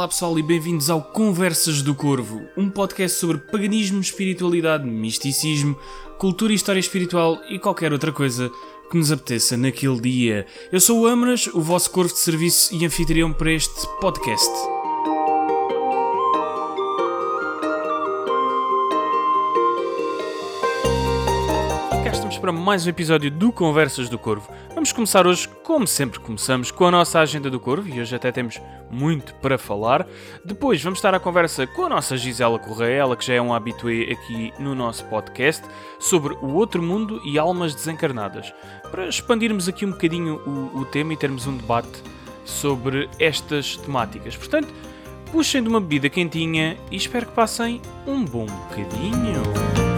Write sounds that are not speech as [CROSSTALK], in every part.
Olá pessoal e bem-vindos ao Conversas do Corvo, um podcast sobre paganismo, espiritualidade, misticismo, cultura e história espiritual e qualquer outra coisa que nos apeteça naquele dia. Eu sou o Amras, o vosso corvo de serviço e anfitrião para este podcast. para mais um episódio do Conversas do Corvo. Vamos começar hoje, como sempre começamos, com a nossa agenda do Corvo e hoje até temos muito para falar. Depois vamos estar à conversa com a nossa Gisela Correia, ela que já é um habitué aqui no nosso podcast, sobre o outro mundo e almas desencarnadas. Para expandirmos aqui um bocadinho o, o tema e termos um debate sobre estas temáticas. Portanto, puxem de uma bebida quentinha e espero que passem um bom bocadinho.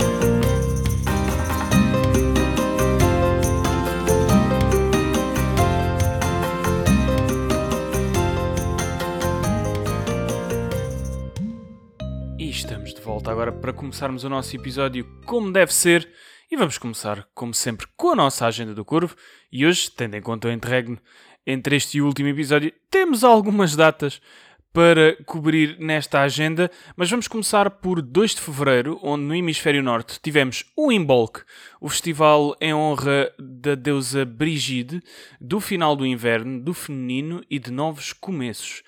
Agora para começarmos o nosso episódio como deve ser. E vamos começar, como sempre, com a nossa agenda do Corvo. E hoje, tendo em conta o interregno entre este e o último episódio, temos algumas datas para cobrir nesta agenda, mas vamos começar por 2 de fevereiro, onde no hemisfério norte tivemos o Imbolc, o festival em honra da deusa Brigide, do final do inverno, do feminino e de novos começos.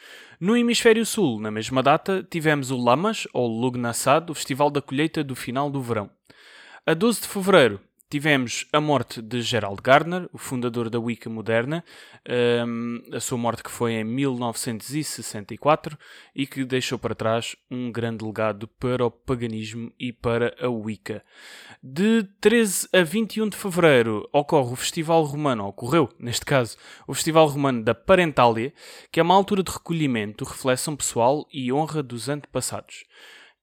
No hemisfério sul, na mesma data, tivemos o Lamas, ou Lugnassad, o festival da colheita do final do verão. A 12 de fevereiro, tivemos a morte de Gerald Gardner, o fundador da Wicca moderna, um, a sua morte que foi em 1964 e que deixou para trás um grande legado para o paganismo e para a Wicca. De 13 a 21 de fevereiro ocorre o Festival Romano, ocorreu, neste caso, o Festival Romano da Parentália, que é uma altura de recolhimento, reflexão pessoal e honra dos antepassados.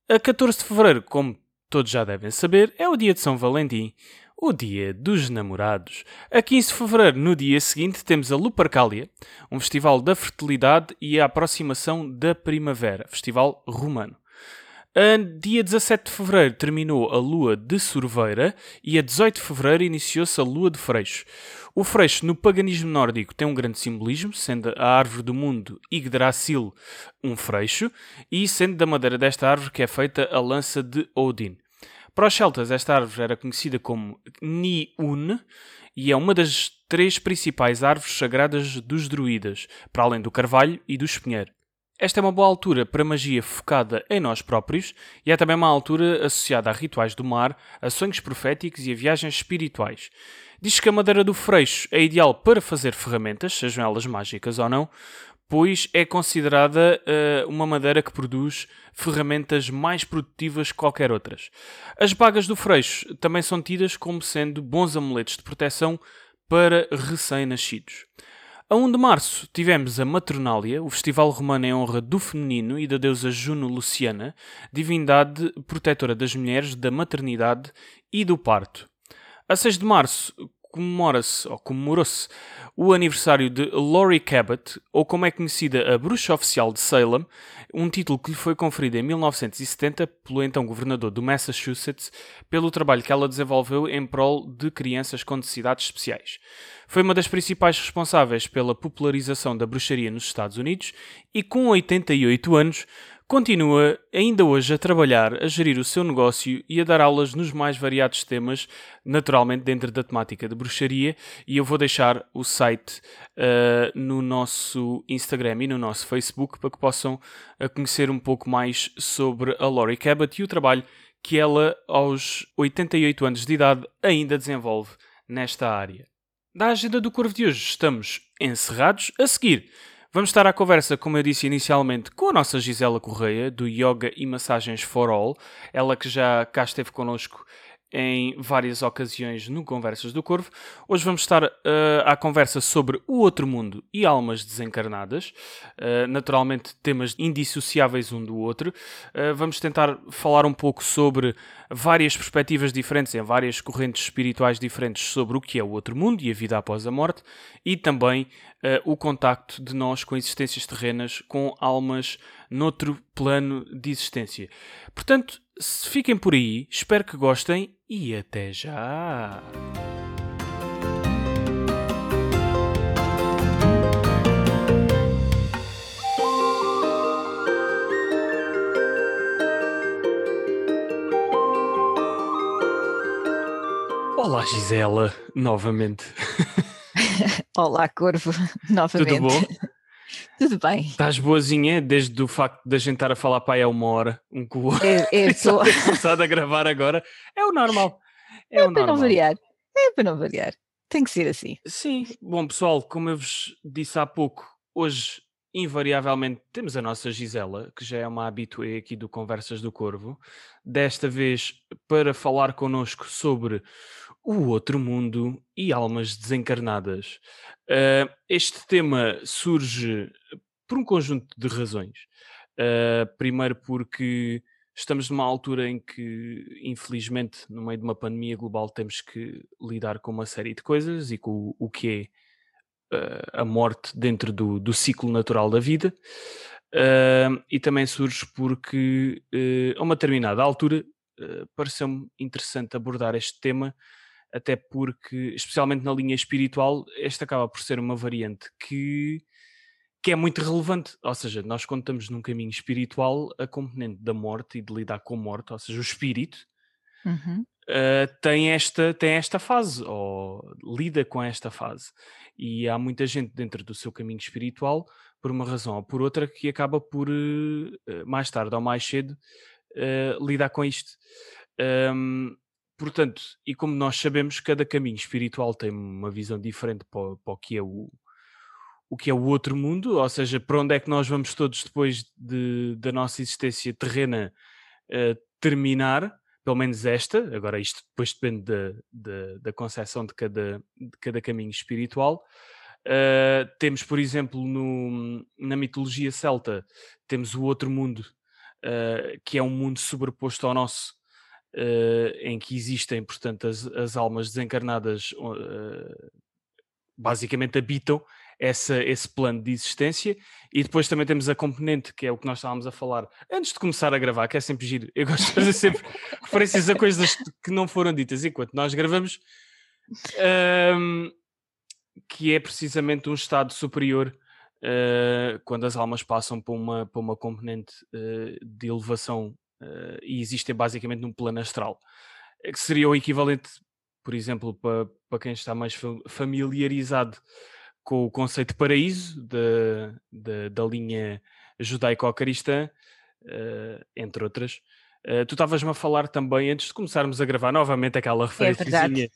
A 14 de fevereiro, como todos já devem saber, é o dia de São Valentim, o Dia dos Namorados. A 15 de fevereiro, no dia seguinte, temos a Lupercalia, um festival da fertilidade e a aproximação da primavera, festival romano. A dia 17 de fevereiro terminou a lua de Sorveira e a 18 de fevereiro iniciou-se a lua de Freixo. O freixo no paganismo nórdico tem um grande simbolismo, sendo a árvore do mundo Yggdrasil um freixo e sendo da madeira desta árvore que é feita a lança de Odin. Para os celtas, esta árvore era conhecida como Ni-Un e é uma das três principais árvores sagradas dos druidas, para além do carvalho e do espinheiro. Esta é uma boa altura para magia focada em nós próprios e é também uma altura associada a rituais do mar, a sonhos proféticos e a viagens espirituais. Diz que a madeira do freixo é ideal para fazer ferramentas, sejam elas mágicas ou não, pois é considerada uh, uma madeira que produz ferramentas mais produtivas que qualquer outras. As bagas do freixo também são tidas como sendo bons amuletos de proteção para recém-nascidos. A 1 de março tivemos a Matronália, o festival romano em honra do feminino e da deusa Juno Luciana, divindade protetora das mulheres, da maternidade e do parto. A 6 de março comemora-se, ou comemorou-se, o aniversário de Laurie Cabot, ou como é conhecida a Bruxa Oficial de Salem, um título que lhe foi conferido em 1970 pelo então governador do Massachusetts, pelo trabalho que ela desenvolveu em prol de crianças com necessidades especiais. Foi uma das principais responsáveis pela popularização da bruxaria nos Estados Unidos e, com 88 anos, Continua ainda hoje a trabalhar, a gerir o seu negócio e a dar aulas nos mais variados temas, naturalmente dentro da temática de bruxaria. E eu vou deixar o site uh, no nosso Instagram e no nosso Facebook para que possam uh, conhecer um pouco mais sobre a Laurie Cabot e o trabalho que ela, aos 88 anos de idade, ainda desenvolve nesta área. Da agenda do Corvo de hoje estamos encerrados. A seguir Vamos estar à conversa, como eu disse inicialmente, com a nossa Gisela Correia, do Yoga e Massagens for All, ela que já cá esteve connosco em várias ocasiões no Conversas do Corvo. Hoje vamos estar uh, à conversa sobre o outro mundo e almas desencarnadas, uh, naturalmente temas indissociáveis um do outro. Uh, vamos tentar falar um pouco sobre várias perspectivas diferentes em várias correntes espirituais diferentes sobre o que é o outro mundo e a vida após a morte e também o contacto de nós com existências terrenas com almas noutro plano de existência. Portanto, se Fiquem por aí, espero que gostem e até já! Olá Gisela, novamente. [LAUGHS] Olá Corvo, novamente. Tudo bom? Tudo bem. Estás boazinha desde o facto de a gente estar a falar para aí há uma hora, um com o outro. [LAUGHS] Eu, eu e só tô... ter começado a gravar agora. É o normal. É, É o para não normal. variar. É para não variar. Tem que ser assim. Sim, bom pessoal, como eu vos disse há pouco, hoje invariavelmente temos a nossa Gisela, que já é uma habitué aqui do Conversas do Corvo, desta vez para falar connosco sobre o outro mundo e almas desencarnadas. Ah, este tema surge por um conjunto de razões. Ah, primeiro porque estamos numa altura em que, infelizmente, no meio de uma pandemia global, temos que lidar com uma série de coisas e com o, que é uh, a morte dentro do, do ciclo natural da vida. Uh, e também surge porque, uh, a uma determinada altura, uh, pareceu-me interessante abordar este tema, até porque, especialmente na linha espiritual, esta acaba por ser uma variante que que é muito relevante. Ou seja, nós quando estamos num caminho espiritual, a componente da morte e de lidar com a morte, ou seja, o espírito, Uhum. uh, tem, esta, tem esta fase, ou lida com esta fase. E há muita gente dentro do seu caminho espiritual, por uma razão ou por outra, que acaba por, uh, mais tarde ou mais cedo, uh, lidar com isto. Um, portanto, e como nós sabemos, cada caminho espiritual tem uma visão diferente para, para o que é o, o que é o outro mundo, ou seja, para onde é que nós vamos todos depois de, da nossa existência terrena eh, terminar, pelo menos esta, agora isto depois depende da, da, da concepção de cada, de cada caminho espiritual. Eh, temos, por exemplo, no, na mitologia celta, temos o outro mundo, eh, que é um mundo sobreposto ao nosso, eh, em que existem, portanto, as, as almas desencarnadas basicamente habitam essa, esse plano de existência e depois também temos a componente que é o que nós estávamos a falar antes de começar a gravar, que é sempre giro. Eu gosto de fazer sempre [LAUGHS] referências a coisas que não foram ditas enquanto nós gravamos, ahm, que é precisamente um estado superior ah, quando as almas passam para uma, para uma componente ah, de elevação ah, e existem basicamente num plano astral, que seria o equivalente, por exemplo, para, para quem está mais fa- familiarizado com o conceito de paraíso da, da, da linha judaico-cristã, eh, entre outras. Eh, tu estavas-me a falar também, antes de começarmos a gravar novamente aquela referência,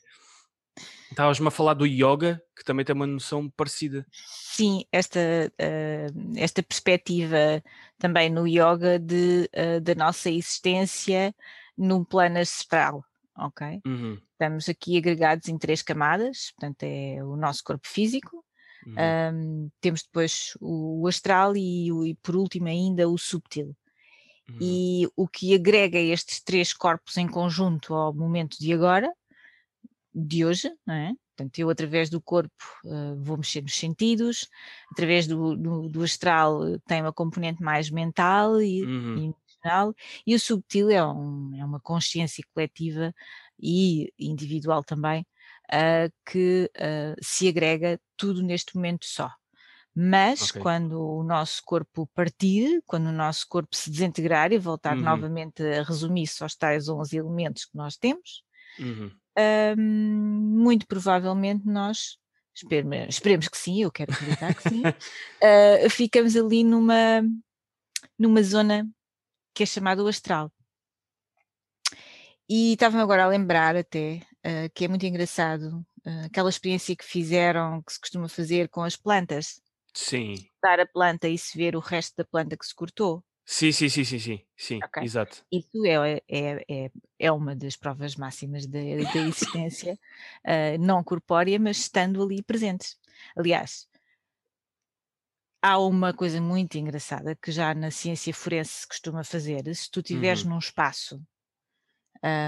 estavas-me a falar do yoga, que também tem uma noção parecida. Sim, esta, eh, esta perspectiva também no yoga de, da nossa existência num plano astral, ok? Uhum, Estamos aqui agregados em três camadas, portanto é o nosso corpo físico, uhum, ahm, temos depois o, o astral e, o- e por último ainda o subtil. uhum. E o que agrega estes três corpos em conjunto ao momento de agora, de hoje, não é? Portanto, eu através do corpo eh, vou mexer nos sentidos, através do, do, do astral eh, tem uma componente mais mental e, Uhum. e emocional, e o subtil é, um- é uma consciência coletiva e individual também, ah, que ah, se agrega tudo neste momento só. Mas Ok. quando o nosso corpo partir, quando o nosso corpo se desintegrar e voltar Uhum. novamente a resumir-se aos tais 11 elementos que nós temos, Uhum. hum, muito provavelmente nós, esperemos, esperemos que sim, eu quero acreditar que sim, [LAUGHS] ah, ficamos ali numa, numa zona que é chamada o astral. E estava-me agora a lembrar até ah, que é muito engraçado ah, aquela experiência que fizeram, que se costuma fazer com as plantas, Sim. cortar a planta e se ver o resto da planta que se cortou. Sim, sim, sim, sim, sim, sim, Ok. exato. Isso é, é, é, é uma das provas máximas da, da existência ah, [LAUGHS] não corpórea, mas estando ali presentes. Aliás, há uma coisa muito engraçada que já na ciência forense se costuma fazer. Se tu estiveres Uhum. num espaço,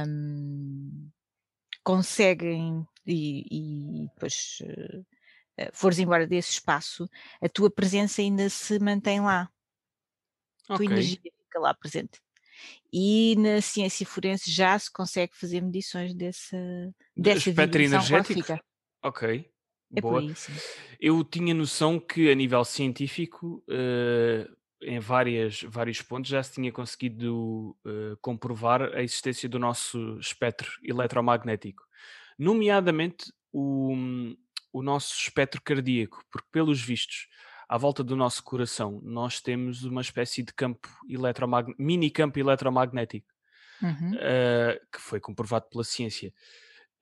hum, conseguem e, e depois eh, eh, fores embora desse espaço, a tua presença ainda se mantém lá. A tua Ok. energia fica lá presente. E na ciência forense já se consegue fazer medições dessa, dessa espectro energético? Ok. É Boa. Eu tinha noção que a nível científico, eh, em várias, vários pontos, já se tinha conseguido eh, comprovar a existência do nosso espectro eletromagnético. nomeadamente o, o nosso espectro cardíaco, porque pelos vistos, à volta do nosso coração, nós temos uma espécie de campo eletromagnético, mini campo eletromagnético, Uhum. uh, que foi comprovado pela ciência.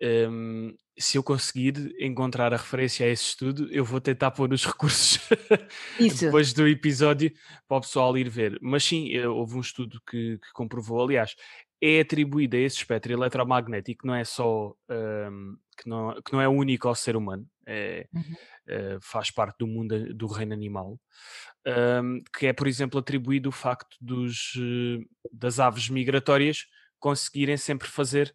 Um, se eu conseguir encontrar a referência a esse estudo, eu vou tentar pôr os [LAUGHS] recursos [LAUGHS] depois do episódio para o pessoal ir ver. Mas sim, eh, houve um estudo que, que comprovou, aliás, é atribuído a esse espectro eletromagnético, não é só um, que, não, que não é único ao ser humano, é, Uhum. uh, faz parte do mundo do reino animal, um, que é, por exemplo, atribuído o facto dos, uh, das aves migratórias conseguirem sempre fazer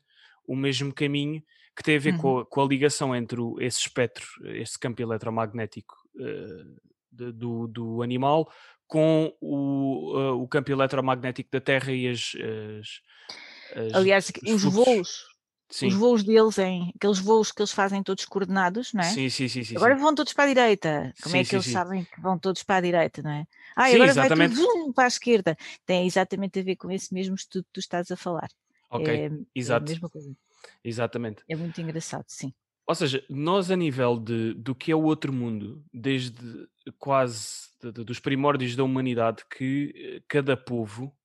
o mesmo caminho que tem a ver Uhum. com, a, com, a, ligação entre o, esse espectro, esse campo eletromagnético uh, de, do, do, animal com o, uh, o, campo eletromagnético da Terra e as. as, as Aliás, os, os voos. Sim. Os voos deles, em aqueles voos que eles fazem todos coordenados, não é? Sim, sim, sim. sim agora sim. vão todos para a direita. Como é que eles sabem que vão todos para a direita, não é? Ah, agora exatamente. vai tudo para a esquerda. Tem exatamente a ver com esse mesmo estudo que tu estás a falar. Ok, é, exato. É a mesma coisa. Exatamente. É muito engraçado, sim. Ou seja, nós a nível de, do que é o outro mundo, desde quase de, de, dos primórdios da humanidade, que eh, cada povo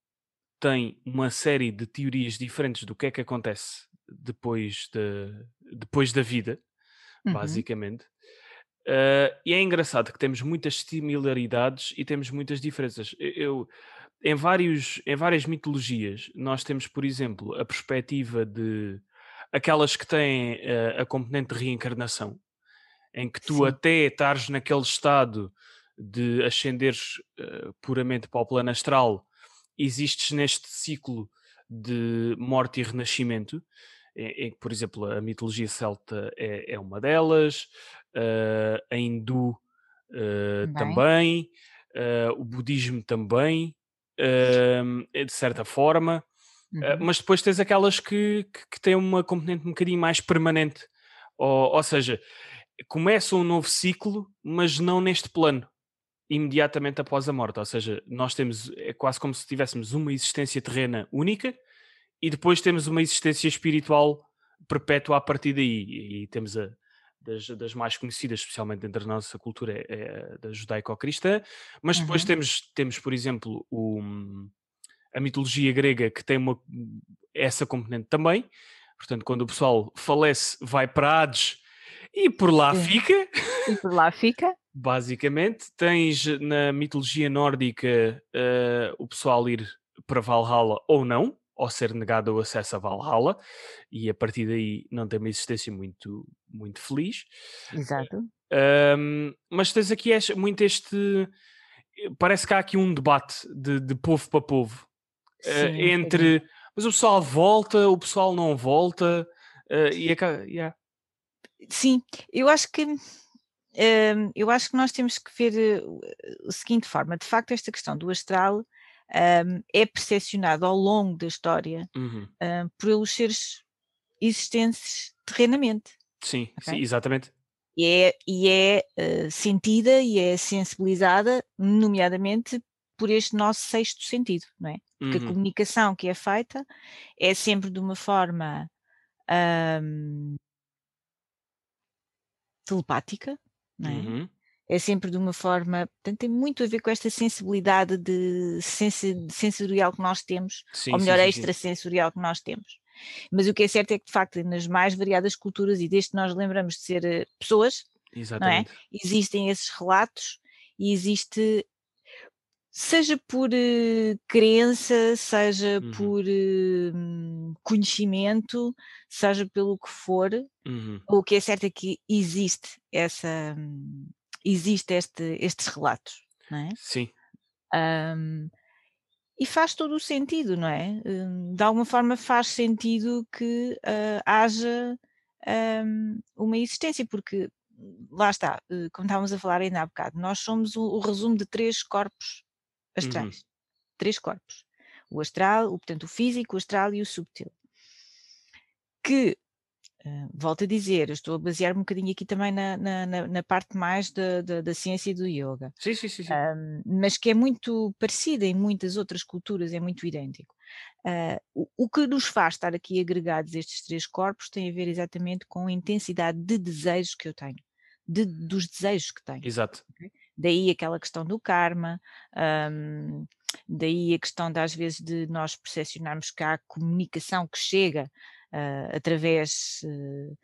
tem uma série de teorias diferentes do que é que acontece depois, de, depois da vida, Uhum. basicamente. Uh, e é engraçado que temos muitas similaridades e temos muitas diferenças. Eu, em, vários, em várias mitologias, nós temos, por exemplo, a perspectiva de aquelas que têm uh, a componente de reencarnação, em que tu Sim. até estás naquele estado de ascenderes uh, puramente para o plano astral, existes neste ciclo de morte e renascimento, em, em que, por exemplo, a mitologia celta é, é uma delas, uh, a hindu uh, também, uh, o budismo também, de certa forma, Uhum. mas depois tens aquelas que, que, que, têm uma componente um bocadinho mais permanente, ou, ou seja, começa um novo ciclo, mas não neste plano. Imediatamente após a morte, ou seja, nós temos, é quase como se tivéssemos uma existência terrena única e depois temos uma existência espiritual perpétua a partir daí. E, e temos a das, das, mais conhecidas, especialmente dentro da nossa cultura, é, é da judaico-cristã, mas depois Uhum. temos, temos, por exemplo, o, a mitologia grega que tem uma, essa componente também. Portanto, quando o pessoal falece, vai para Hades e por lá fica. E por lá fica. [LAUGHS] Basicamente, tens na mitologia nórdica uh, o pessoal ir para Valhalla ou não, ou ser negado o acesso a Valhalla, e a partir daí não tem uma existência muito, muito feliz. Exato. Um, mas tens aqui este, muito este. Parece que há aqui um debate de, de povo para povo Sim, uh, entre. Mas o pessoal volta, o pessoal não volta, uh, e é, yeah. Sim, eu acho que eu acho que nós temos que ver uh, o seguinte forma, de facto esta questão do astral um, é percepcionado ao longo da história Uhum. um, por eles seres existentes terrenamente. Sim, Ok. sim, exatamente. E é, e é uh, sentida e é sensibilizada, nomeadamente por este nosso sexto sentido, não é? Porque a Uhum. comunicação que é feita é sempre de uma forma hum, telepática, não é? Uhum. É sempre de uma forma, portanto, tem muito a ver com esta sensibilidade de sensi- sensorial que nós temos, Sim, ou melhor, sim, sim. extrasensorial que nós temos. Mas o que é certo é que, de facto, nas mais variadas culturas, e desde que nós lembramos de ser eh, pessoas, Exatamente. existem esses relatos e existe, seja por eh, crença, seja Uhum. por hum, conhecimento, seja pelo que for, Uhum. o que é certo é que existe essa, existe este, estes relatos, não é? Sim. Hum, e faz todo o sentido, não é? Hum, de alguma forma faz sentido que ah, haja hum, uma existência, porque lá está, eh, como estávamos a falar ainda há bocado, nós somos o, o resumo de três corpos astrais. Três corpos. O astral, o, portanto, o físico, o astral e o subtil. Que, eh, volto a dizer, estou a basear-me um bocadinho aqui também na, na, na- na parte mais da, da, da ciência e do yoga Sim, sim, sim, sim. um, mas que é muito parecida em muitas outras culturas, é muito idêntico. Uh, o, o, que nos faz estar aqui agregados estes três corpos tem a ver exatamente com a intensidade de desejos que eu tenho, de, dos desejos que tenho. Exato. Okay? Daí aquela questão do karma, um, daí a questão de às vezes de nós percepcionarmos que há comunicação que chega uh, através, uh,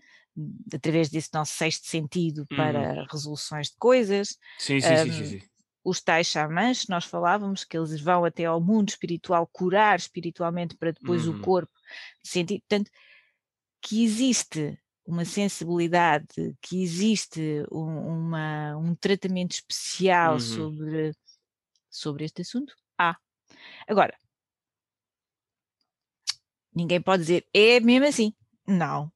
através desse nosso sexto sentido para uhum. resoluções de coisas. Sim, sim, um, sim, sim, sim os tais xamãs, nós falávamos que eles vão até ao mundo espiritual curar espiritualmente para depois uhum. o corpo sentir. Portanto, que existe uma sensibilidade, que existe um, uma, um tratamento especial uhum. sobre, sobre este assunto? Há. Ah. Agora, ninguém pode dizer, é mesmo assim. Não,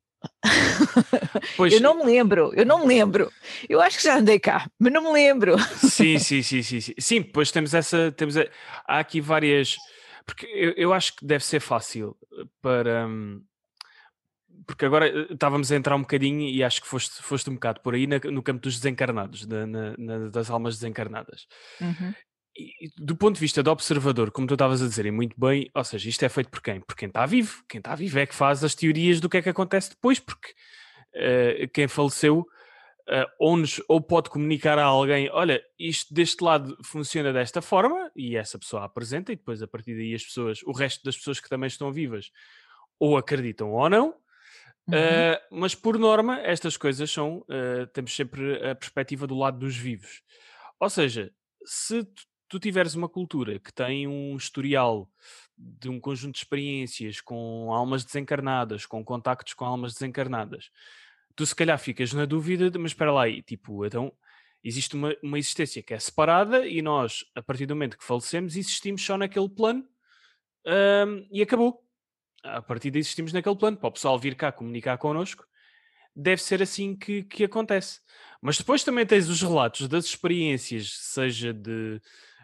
Pois, [LAUGHS] eu não me lembro, eu não me lembro. Eu acho que já andei cá, mas não me lembro. Sim, sim, sim, sim. Sim, sim pois temos essa. Temos a, há aqui várias. Porque eu, eu acho que deve ser fácil para. Hum, porque agora eh, estávamos a entrar um bocadinho e acho que foste, foste um bocado por aí na, no campo dos desencarnados, na, na, das almas desencarnadas. Uhum do ponto de vista do observador, como tu estavas a dizer, e muito bem, ou seja, isto é feito por quem? Por quem está vivo. Quem está vivo é que faz as teorias do que é que acontece depois, porque uh, quem faleceu uh, ou, nos, ou pode comunicar a alguém: olha, isto deste lado funciona desta forma, e essa pessoa apresenta, e depois a partir daí as pessoas, o resto das pessoas que também estão vivas, ou acreditam ou não. Uhum. Uh, mas por norma, estas coisas são, temos sempre a perspectiva do lado dos vivos. Ou seja, se tu tiveres uma cultura que tem um historial de um conjunto de experiências com almas desencarnadas, com contactos com almas desencarnadas, tu se calhar ficas na dúvida, de, mas espera lá aí, tipo, então existe uma, uma existência que é separada e nós, a partir do momento que falecemos, existimos só naquele plano um, e acabou. A partir daí existimos naquele plano, para o pessoal vir cá comunicar connosco, deve ser assim que, que acontece. Mas depois também tens os relatos das experiências, seja de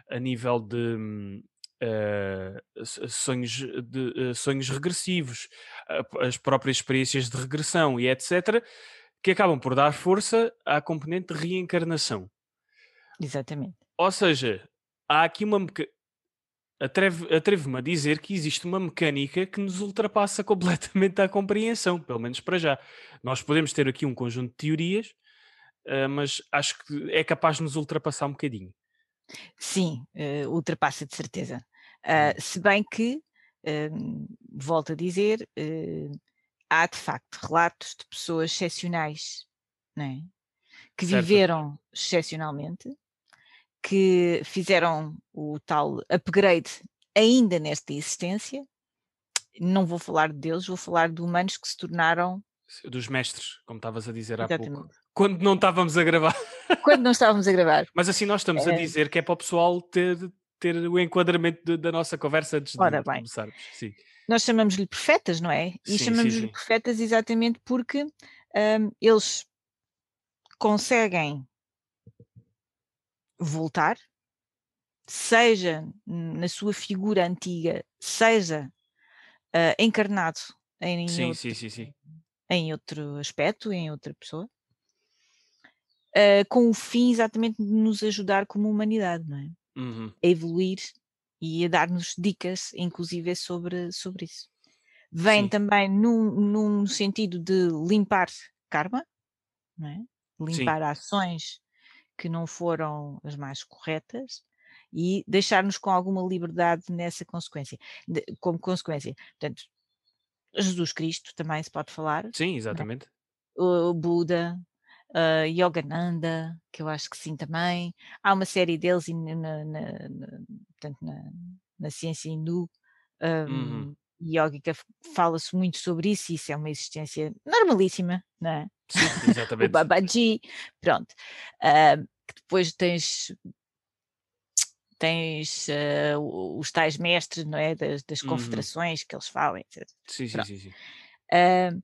a nível de uh, sonhos, de, uh, sonhos regressivos, uh, as próprias experiências de regressão e etc., que acabam por dar força à componente de reencarnação. Exatamente. Ou seja, há aqui uma. Atrevo-me atrevo a dizer que existe uma mecânica que nos ultrapassa [LAUGHS] completamente a compreensão, pelo menos para já. Nós podemos ter aqui um conjunto de teorias, mas acho que é capaz de nos ultrapassar um bocadinho. Sim, uh, ultrapassa de certeza. Uh, se bem que, uh, volto a dizer, uh, há de facto relatos de pessoas excepcionais, é? que certo. viveram excepcionalmente, que fizeram o tal upgrade ainda nesta existência. Não vou falar de Deus, vou falar de humanos que se tornaram. Dos mestres, como estavas a dizer há Exatamente. pouco. Quando não estávamos a gravar. Quando não estávamos a gravar. Mas assim nós estamos é... a dizer que é para o pessoal ter, ter o enquadramento de, da nossa conversa antes Ora de, bem. começarmos. Sim. Nós chamamos-lhe profetas, não é? E chamamos-lhe profetas exatamente porque um, eles conseguem voltar, seja na sua figura antiga, seja uh, encarnado em, sim, outro, sim, sim, em outro aspecto, em outra pessoa uh, com o fim exatamente de nos ajudar como humanidade, não é? Uhum. A evoluir e a dar-nos dicas, inclusive, sobre, sobre isso. Vem Sim. também num, num sentido de limpar karma, não é? limpar Sim. ações que não foram as mais corretas e deixar-nos com alguma liberdade nessa consequência, de, como consequência. Portanto, Jesus Cristo também se pode falar. Sim, é? exatamente. O Buda, uh, Yogananda, que eu acho que sim também. Há uma série deles na, na, na, portanto, na, na ciência hindu. Um, uhum. Yogica fala-se muito sobre isso, e isso é uma existência normalíssima, não é? Sim, [LAUGHS] exatamente. o Babaji, pronto. Uh, depois tens tens uh, os tais mestres, não é? Das, das uhum. confederações que eles falam, etc. Sim, sim, sim. sim. Uh,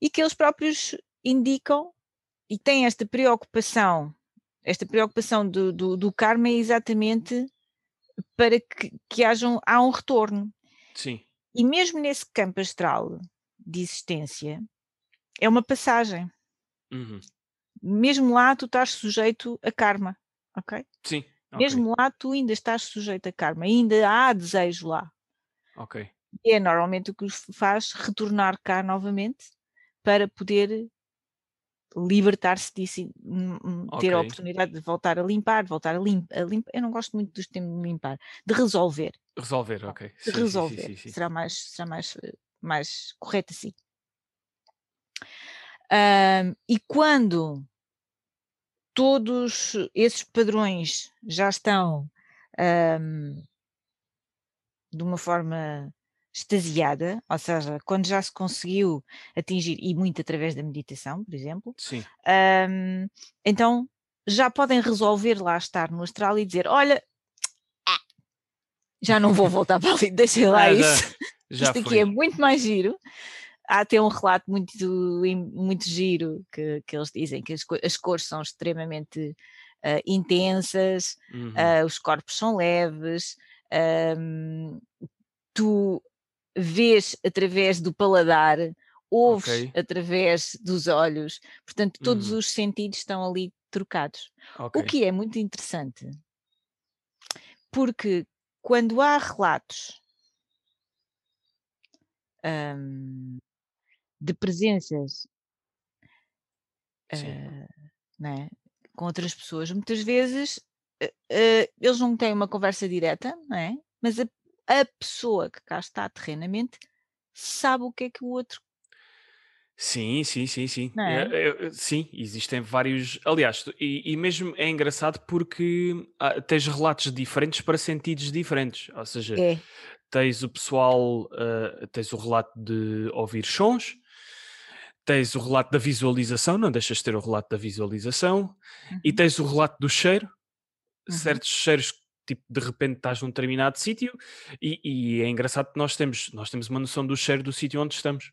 e que eles próprios indicam e tem esta preocupação, esta preocupação do, do, do karma é exatamente para que, que haja um, há um retorno. Sim. E mesmo nesse campo astral de existência, é uma passagem. Uhum. Mesmo lá tu estás sujeito a karma, ok? Sim. Okay. Mesmo lá tu ainda estás sujeito a karma, ainda há desejo lá. Ok. E é normalmente o que os faz retornar cá novamente para poder libertar-se disso e hum, ter a oportunidade de voltar a limpar, voltar a, lim a limpar. Eu não gosto muito dos termos limpar, de resolver. Resolver, ok. De sim, resolver. Sim, sim, será mais, será mais, mais correto assim. Um, e quando todos esses padrões já estão um, de uma forma extasiada, ou seja, quando já se conseguiu atingir, e muito através da meditação, por exemplo, Sim. Um, então já podem resolver lá estar no astral e dizer: Olha, já não vou voltar para ali, [LAUGHS] deixem lá ah, isso. Já, já Isto aqui é muito mais giro. Há até um relato muito, muito giro que, que eles dizem que as, as cores são extremamente uh, intensas, uhum. uh, os corpos são leves, um, tu vês através do paladar, ouves okay. através dos olhos, portanto, todos uhum. os sentidos estão ali trocados. Okay. O que é muito interessante, porque quando há relatos um, de presenças uh, né, com outras pessoas, muitas vezes uh, uh, eles não têm uma conversa direta, não é? mas a a pessoa que cá está terrenamente sabe o que é que o outro. Sim, sim, sim, sim. É? É, é, sim, existem vários. Aliás, e, e, mesmo é engraçado porque ah, tens relatos diferentes para sentidos diferentes. Ou seja, é. tens o pessoal, uh, tens o relato de ouvir sons, tens o relato da visualização, não deixas de ter o relato da visualização, uhum. e tens o relato do cheiro. Uhum. Certos cheiros tipo, de repente estás num determinado sítio e, e, é engraçado que nós temos, nós temos uma noção do cheiro do sítio onde estamos.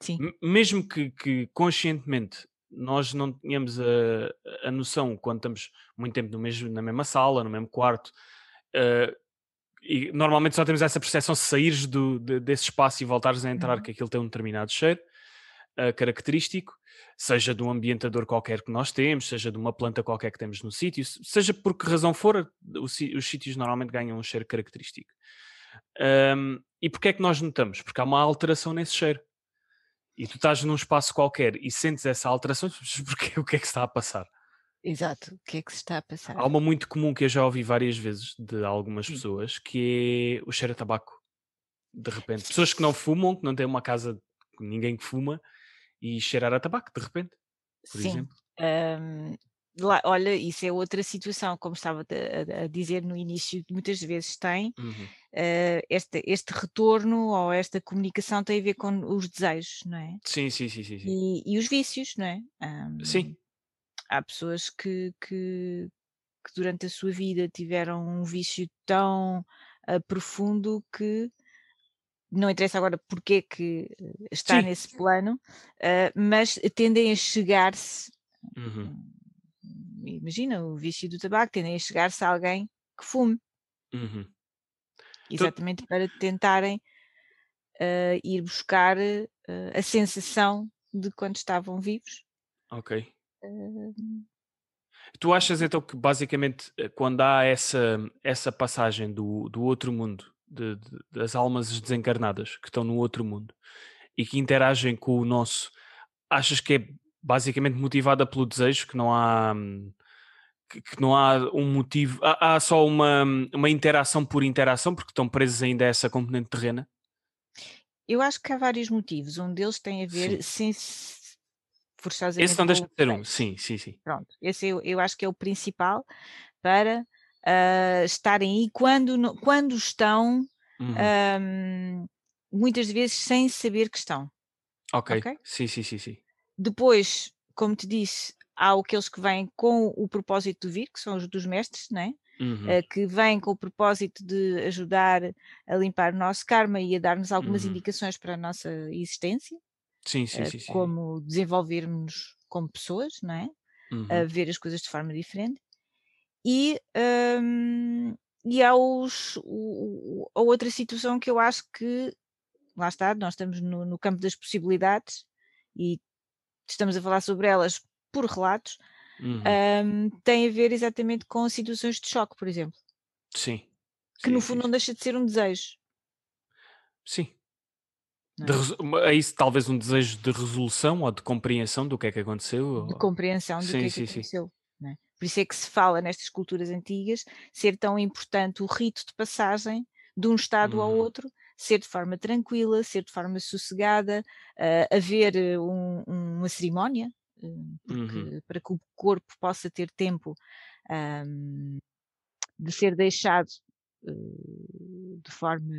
Sim. Mesmo que, que, conscientemente nós não tenhamos a, a noção quando estamos muito tempo no mesmo, na mesma sala, no mesmo quarto, uh, e normalmente só temos essa percepção se saíres do, de, desse espaço e voltares a entrar, uhum. que aquilo tem um determinado cheiro uh, característico, seja de um ambientador qualquer que nós temos, seja de uma planta qualquer que temos no sítio, seja por que razão for, os, os sítios normalmente ganham um cheiro característico. Um, e porquê é que nós notamos? Porque há uma alteração nesse cheiro. E tu estás num espaço qualquer e sentes essa alteração, porque o que é que está a passar? Exato, o que é que se está a passar? Há uma muito comum que eu já ouvi várias vezes de algumas pessoas, que é o cheiro a tabaco. De repente, pessoas que não fumam, que não têm uma casa com ninguém que fuma, e cheirar a tabaco, de repente, por Sim. exemplo. Um, lá, olha, isso é outra situação, como estava a, a, dizer no início, muitas vezes tem uhum. uh, este, este retorno ou esta comunicação tem a ver com os desejos, não é? Sim, sim, sim, sim. sim. E, e, os vícios, não é? Um, sim. Há pessoas que, que, que, durante a sua vida tiveram um vício tão uh, profundo que não interessa agora porque é que eh, está Sim. nesse plano, uh, mas tendem a chegar-se. Uhum. Hum, imagina o vício do tabaco, tendem a chegar-se a alguém que fume. Uhum. Exatamente tu... para tentarem uh, ir buscar uh, a sensação de quando estavam vivos. Ok. Tu achas então que basicamente quando há essa, essa passagem do, do outro mundo de, de, das almas desencarnadas que estão no outro mundo e que interagem com o nosso, achas que é basicamente motivada pelo desejo, que não há que, que não há um motivo, há, há, só uma, uma interação por interação, porque estão presos ainda a essa componente terrena? Eu acho que há vários motivos. Um deles tem a ver sim. sem forçosamente. Esse não deixa de ser um, sim, sim, sim. Pronto, esse eu, eu acho que é o principal para uh, estarem aí quando, quando estão, uhum. um, muitas vezes sem saber que estão. ok, sim, sim, sim, sim. Depois, como te disse, há aqueles que vêm com o propósito de vir, que são os dos mestres, né? Uhum. Uh, que vêm com o propósito de ajudar a limpar o nosso karma e a dar-nos algumas uhum. indicações para a nossa existência. Sim, sim, uh, sim, sim, Como desenvolvermos como pessoas, não é? Uhum. A ver as coisas de forma diferente. E, hum, e o, a outra situação que eu acho que, lá está, nós estamos no, no campo das possibilidades e estamos a falar sobre elas por relatos, uhum. um, tem a ver exatamente com situações de choque, por exemplo. Sim. Que sim, no fundo sim. não deixa de ser um desejo. Sim. De é? é isso talvez um desejo de resolução ou de compreensão do que é que aconteceu? de compreensão do Sim, que é que aconteceu. não é? Por isso é que se fala nestas culturas antigas ser tão importante o rito de passagem de um estado ao Uhum. outro, ser de forma tranquila, ser de forma sossegada, ah, haver eh, um- uma cerimónia, eh, porque, Uhum. para que o corpo possa ter tempo ahm, de ser deixado eh, de forma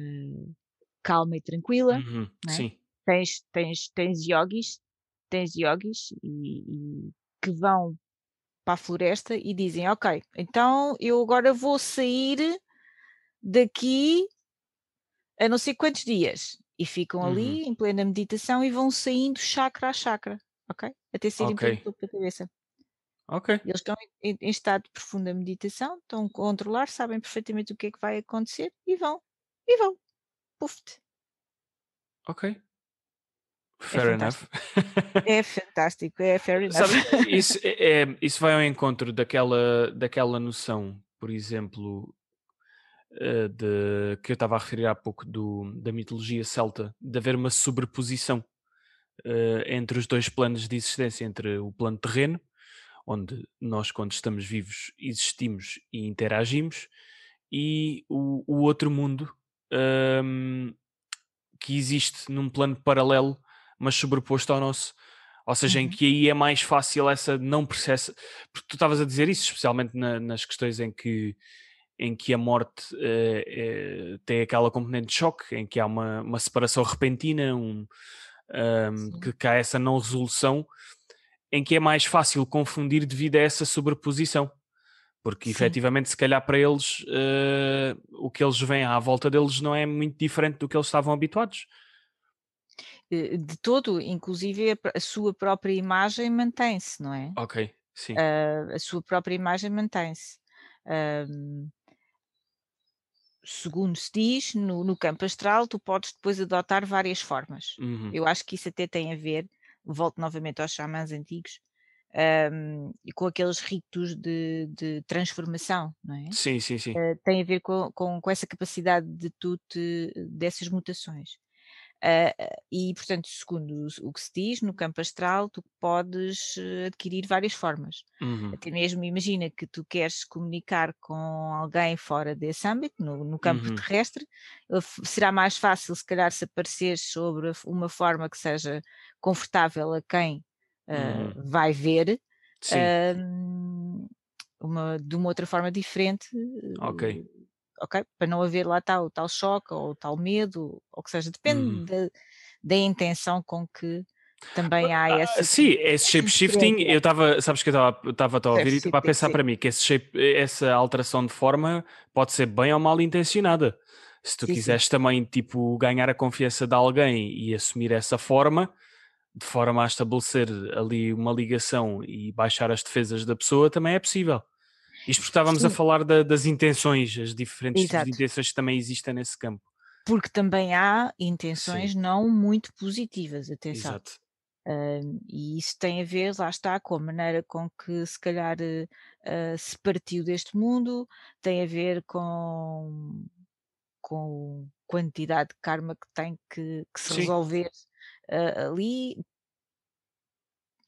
calma e tranquila Uhum, é? Sim. tens, tens, tens yogis, tens yogis e, e que vão para a floresta e dizem, ok, então eu agora vou sair daqui a não sei quantos dias. E ficam Uhum. ali em plena meditação e vão saindo chakra a chakra, ok? Até saírem pelo Ok. topo da cabeça. Ok. Eles estão em, em estado de profunda meditação, estão a controlar, sabem perfeitamente o que é que vai acontecer e vão, e vão. Puf! Ok. Fair enough. É fantástico, é fair enough. Sabe, [LAUGHS] isso, é, é- isso vai ao encontro daquela, daquela noção, por exemplo, eh, de, que eu estava a referir há pouco do, da mitologia celta, de haver uma sobreposição eh, entre os dois planos de existência, entre o plano terreno, onde nós, quando estamos vivos, existimos e interagimos, e o, o outro mundo ahm, que existe num plano paralelo, mas sobreposto ao nosso. Ou seja, em Uhum. que aí é mais fácil essa não processa. Porque tu estavas a dizer isso, especialmente na- nas questões em que, em que a morte eh, tem aquela componente de choque, em que há uma, uma separação repentina, um, ahm, Sim. que, que há essa não resolução, em que é mais fácil confundir devido a essa sobreposição. Porque Sim. efetivamente, se calhar para eles, eh, o que eles veem à volta deles não é muito diferente do que eles estavam habituados. Eh, de todo, inclusive a, sua própria imagem mantém-se, não é? Ok, sim. Ah, a sua própria imagem mantém-se. Ahm, segundo se diz, no, no campo astral, tu podes depois adotar várias formas. Uhum. Eu acho que isso até tem a ver, volto novamente aos xamãs antigos, ahm, e com aqueles ritos de, de transformação, não é? Sim, sim, sim. Eh, tem a ver com, com, com essa capacidade de tu te, dessas mutações. Ah, e, portanto, segundo o- que se diz, no campo astral, tu podes eh, adquirir várias formas. Uhum. Até mesmo imagina que tu queres comunicar com alguém fora desse âmbito, no, no campo Uhum. terrestre, será mais fácil, se calhar, se apareceres sobre uma forma que seja confortável a quem ah, Uhum. vai ver, Sim, ahm, uma, de uma outra forma diferente, ok. Ok? Para não haver lá tal, tal choque ou tal medo, ou que seja, depende Uhum. da, da intenção com que também há Ah, essa, sim, esse shape shifting, eu estava, sabes que eu estava a ouvir e estava a pensar sim. para mim que esse shape, essa alteração de forma pode ser bem ou mal intencionada. Se tu Sim, sim. quiseres também, tipo, ganhar a confiança de alguém e assumir essa forma, de forma a estabelecer ali uma ligação e baixar as defesas da pessoa, também é possível. Isto porque estávamos a Sim. falar da- das intenções, as diferentes intenções que também existem nesse campo. Porque também há intenções Sim, não muito positivas, atenção. exato. Ahm, e isso tem a ver, lá está, com a maneira com que se calhar ah, se partiu deste mundo, tem a ver com, com quantidade de karma que tem que, que se Sim, resolver ah, ali.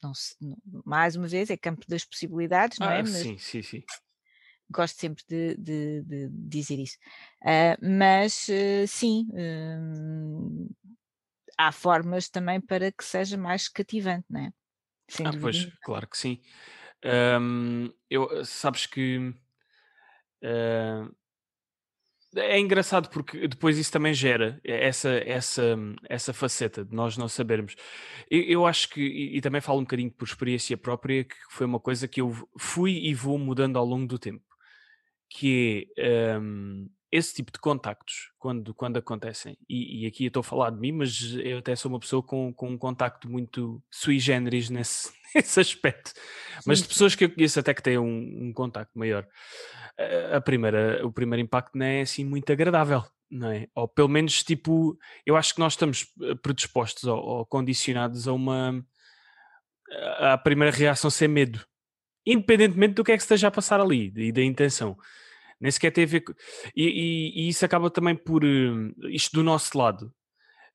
Não se- não- mais uma vez, é campo das possibilidades, não é? ah, Mas sim, sim, sim. Gosto sempre de, de- de dizer isso. Ah, mas eh, sim, hum, há formas também para que seja mais cativante, não é? Sem Ah, dúvida pois, claro que sim. Ahm, eu, sabes que ah, é engraçado porque depois isso também gera essa, essa, essa faceta de nós não sabermos. Eu, eu acho que, e, e também falo um bocadinho por experiência própria, que foi uma coisa que eu fui e vou mudando ao longo do tempo, que é ahm, esse tipo de contactos, quando, quando acontecem, e, e aqui eu estou a falar de mim, mas eu até sou uma pessoa com, com um contacto muito sui generis nesse, [LAUGHS] nesse aspecto, mas Sim, de sim. pessoas que eu conheço até que têm um, um contacto maior, a primeira, o primeiro impacto não é assim muito agradável, não é? Ou pelo menos, tipo, eu acho que nós estamos eh, predispostos ou, ou condicionados a uma. a primeira reação ser medo, independentemente do que é que esteja a passar ali e da intenção. Nem sequer tem a ver. E, e- e isso acaba também por. eh, Isto do nosso lado.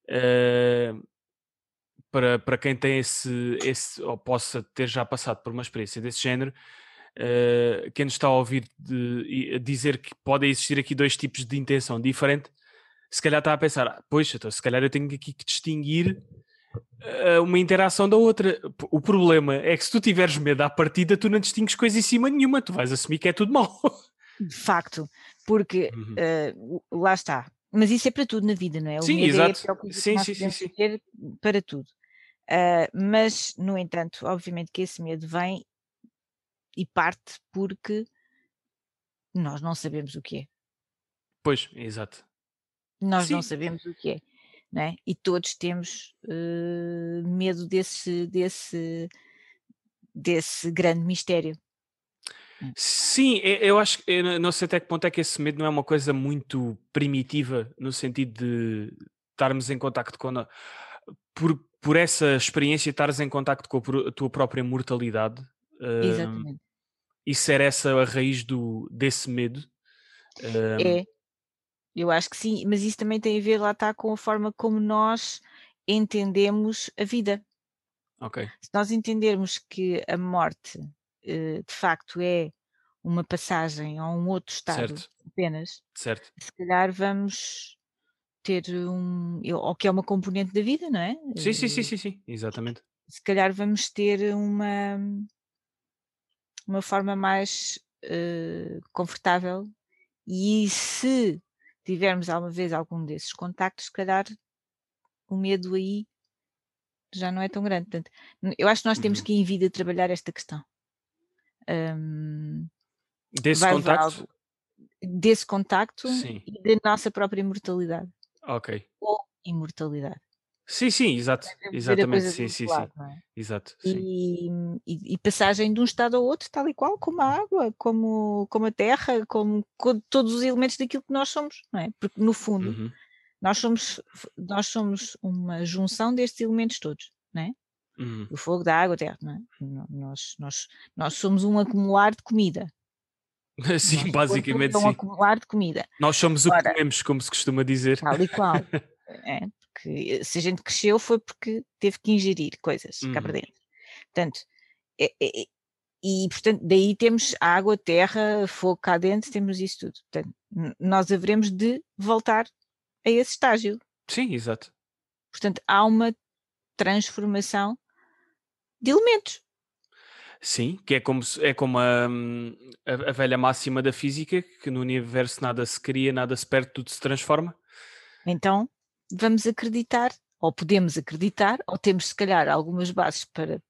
Uh, para, para quem tem esse, esse, ou possa ter já passado por uma experiência desse género, uh, quem nos está a ouvir de, dizer que podem existir aqui dois tipos de intenção diferente, se calhar está a pensar, ah, pois, então, se calhar eu tenho aqui que distinguir uh, uma interação da outra. O problema é que se tu tiveres medo à partida, tu não distingues coisa em cima nenhuma, tu vais assumir que é tudo mau. [LAUGHS] De facto, porque uhum. uh, lá está. Mas isso é para tudo na vida, não é? O sim, medo exato. é sim, sim, sim, sim. para tudo. Uh, mas, no entanto, obviamente que esse medo vem e parte porque nós não sabemos o que é. Pois, exato. Nós Sim. não sabemos o que é. Não é? E todos temos uh, medo desse, desse, desse grande mistério. Hum. Sim, eu acho que não sei até que ponto é que esse medo não é uma coisa muito primitiva no sentido de estarmos em contacto com a, por, por essa experiência estares em contacto com a, tua própria mortalidade. Exatamente. e ser essa a raiz do, desse medo. é, eu acho que sim, mas isso também tem a ver, lá está, com a forma como nós entendemos a vida. Ok. Se nós entendermos que a morte de facto é uma passagem a um outro estado certo. apenas, certo. se calhar vamos ter um. ou que é uma componente da vida, não é? Sim, sim, sim, sim, sim. exatamente. Se calhar vamos ter uma, uma forma mais uh, confortável e se tivermos alguma vez algum desses contactos, se calhar o medo aí já não é tão grande. Portanto, eu acho que nós temos uhum. que em vida trabalhar esta questão. Um, desse contacto? desse contacto Sim. e da nossa própria imortalidade. Ok. Ou imortalidade. Sim, sim, exato. Exatamente, sim, sim, lado, sim. É? Exato. E, e, e, passagem de um estado ao outro, tal e qual, como a água, como, como a terra, como, como todos os elementos daquilo que nós somos, não é? Porque no fundo uhum. nós, somos, nós somos uma junção destes elementos todos, não é? Uhum. O fogo, da água, a terra, não é? Nós, nós, nós somos um acumular de comida. [LAUGHS] Sim, basicamente é um sim. acumular de comida. Nós somos o que comemos, como se costuma dizer. Tal e qual. [LAUGHS] é, que se a gente cresceu foi porque teve que ingerir coisas uhum. cá para uhum. dentro. Portanto, é, é, e portanto, daí temos água, terra, fogo cá dentro, temos isso tudo. Portanto, nós haveremos de voltar a esse estágio. Sim, exato. Portanto, há uma transformação de elementos. Sim, que é como, é como a, a, a, velha máxima da física, que no universo nada se cria, nada se perde, tudo se transforma. Então, vamos acreditar, ou podemos acreditar, ou temos se calhar algumas bases para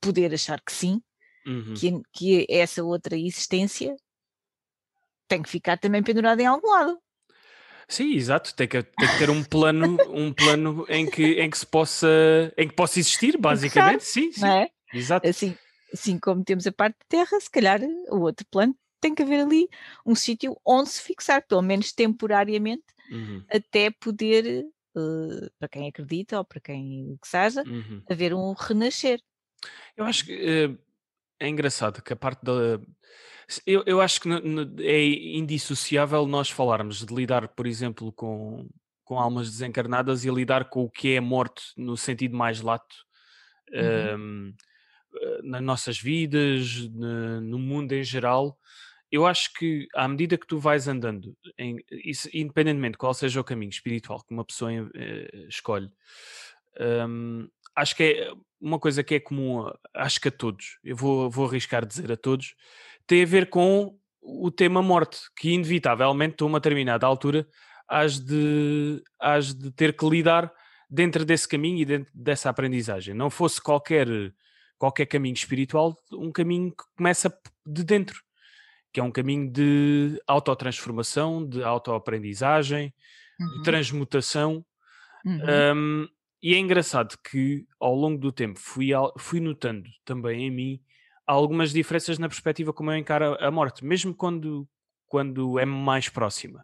poder achar que sim, uhum. que, que essa outra existência tem que ficar também pendurada em algum lado. Sim, exato. Tem que, tem que ter um plano, um plano em que, em que se possa, em que possa existir, basicamente. sim, sim. É? Exato. Assim, assim como temos a parte de terra, se calhar o outro plano tem que haver ali um sítio onde se fixar, pelo menos temporariamente, uhum. até poder uh, para quem acredita ou para quem que seja, uhum. haver um renascer. Eu acho que uh, é engraçado que a parte da. Eu, eu acho que é indissociável nós falarmos de lidar, por exemplo, com, com almas desencarnadas e lidar com o que é morte no sentido mais lato. Uhum. Um, nas nossas vidas, no mundo em geral, eu acho que à medida que tu vais andando, em, isso, independentemente de qual seja o caminho espiritual que uma pessoa eh, escolhe, um, acho que é uma coisa que é comum, acho que a todos, eu vou, vou arriscar dizer a todos, tem a ver com o tema morte, que inevitavelmente, a uma determinada altura, has de, has de ter que lidar dentro desse caminho e dentro dessa aprendizagem. Não fosse qualquer, qualquer caminho espiritual, um caminho que começa de dentro que é um caminho de autotransformação, de autoaprendizagem, uhum. de transmutação. Uhum. Um, e é engraçado que ao longo do tempo fui, fui notando também em mim algumas diferenças na perspectiva como eu encaro a morte, mesmo quando, quando é mais próxima.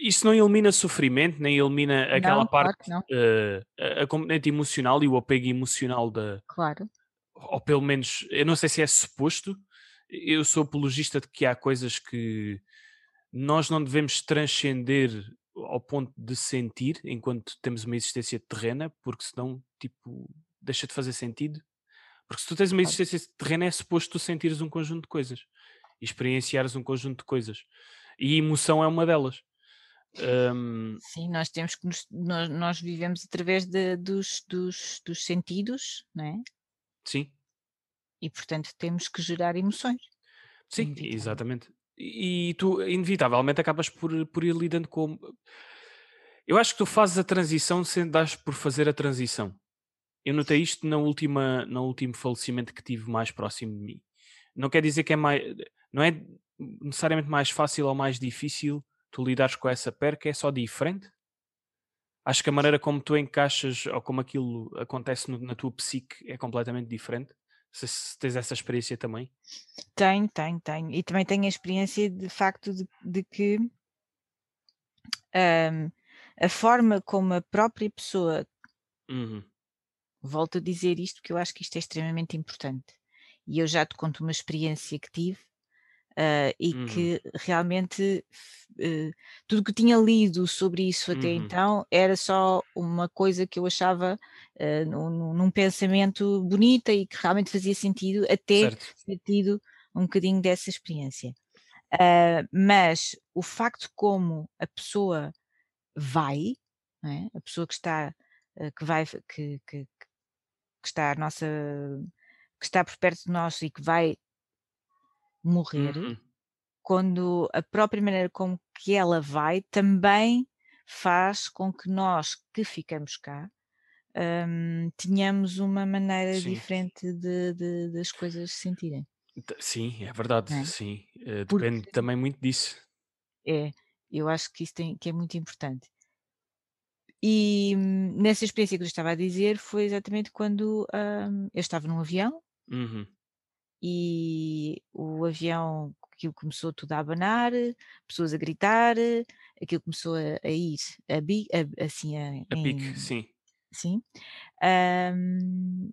Isso não elimina sofrimento, nem elimina aquela não, parte, claro uh, a, a componente emocional e o apego emocional da. Claro. Ou pelo menos, eu não sei se é suposto, eu sou apologista de que há coisas que nós não devemos transcender ao ponto de sentir enquanto temos uma existência terrena, porque senão, tipo, deixa de fazer sentido. Porque se tu tens uma existência terrena, é suposto tu sentires um conjunto de coisas e experienciares um conjunto de coisas. E emoção é uma delas. Um... Sim, nós temos que nos, nós, nós, vivemos através de, dos, dos, dos sentidos, não é? Sim. E portanto temos que gerar emoções. Sim, exatamente. E, tu, inevitavelmente, acabas por, por ir lidando com. Eu acho que tu fazes a transição sem dar por fazer a transição. Eu notei isto na última, no último falecimento que tive mais próximo de mim. Não quer dizer que é mais. Não é necessariamente mais fácil ou mais difícil tu lidares com essa perca, é só diferente. Acho que a maneira como tu encaixas ou como aquilo acontece no, na tua psique é completamente diferente. Se, se tens essa experiência também. Tenho, tenho, tenho. E também tenho a experiência de facto de, de que um, a forma como a própria pessoa uhum. volto a dizer isto porque eu acho que isto é extremamente importante. E eu já te conto uma experiência que tive uh, e uhum. que realmente uh, tudo que tinha lido sobre isso até uhum. então era só uma coisa que eu achava uh, num, num, pensamento bonita e que realmente fazia sentido até ter tido um bocadinho dessa experiência. mas o facto como a pessoa vai, é? a pessoa que está que vai que, que, que está nossa que está por perto de nós e que vai morrer, uhum. quando a própria maneira como que ela vai também faz com que nós que ficamos cá um, tenhamos uma maneira sim. diferente de, de, das coisas se sentirem. Sim, é verdade, é? sim. Uh, depende Porque, também muito disso. É, eu acho que isso tem, que é muito importante. E hum, nessa experiência que eu estava a dizer foi exatamente quando hum, eu estava num avião uhum e o avião, aquilo começou tudo a abanar, pessoas a gritar, aquilo começou a, a ir a, bi, a, assim a, a em, pique, sim. Sim. Um,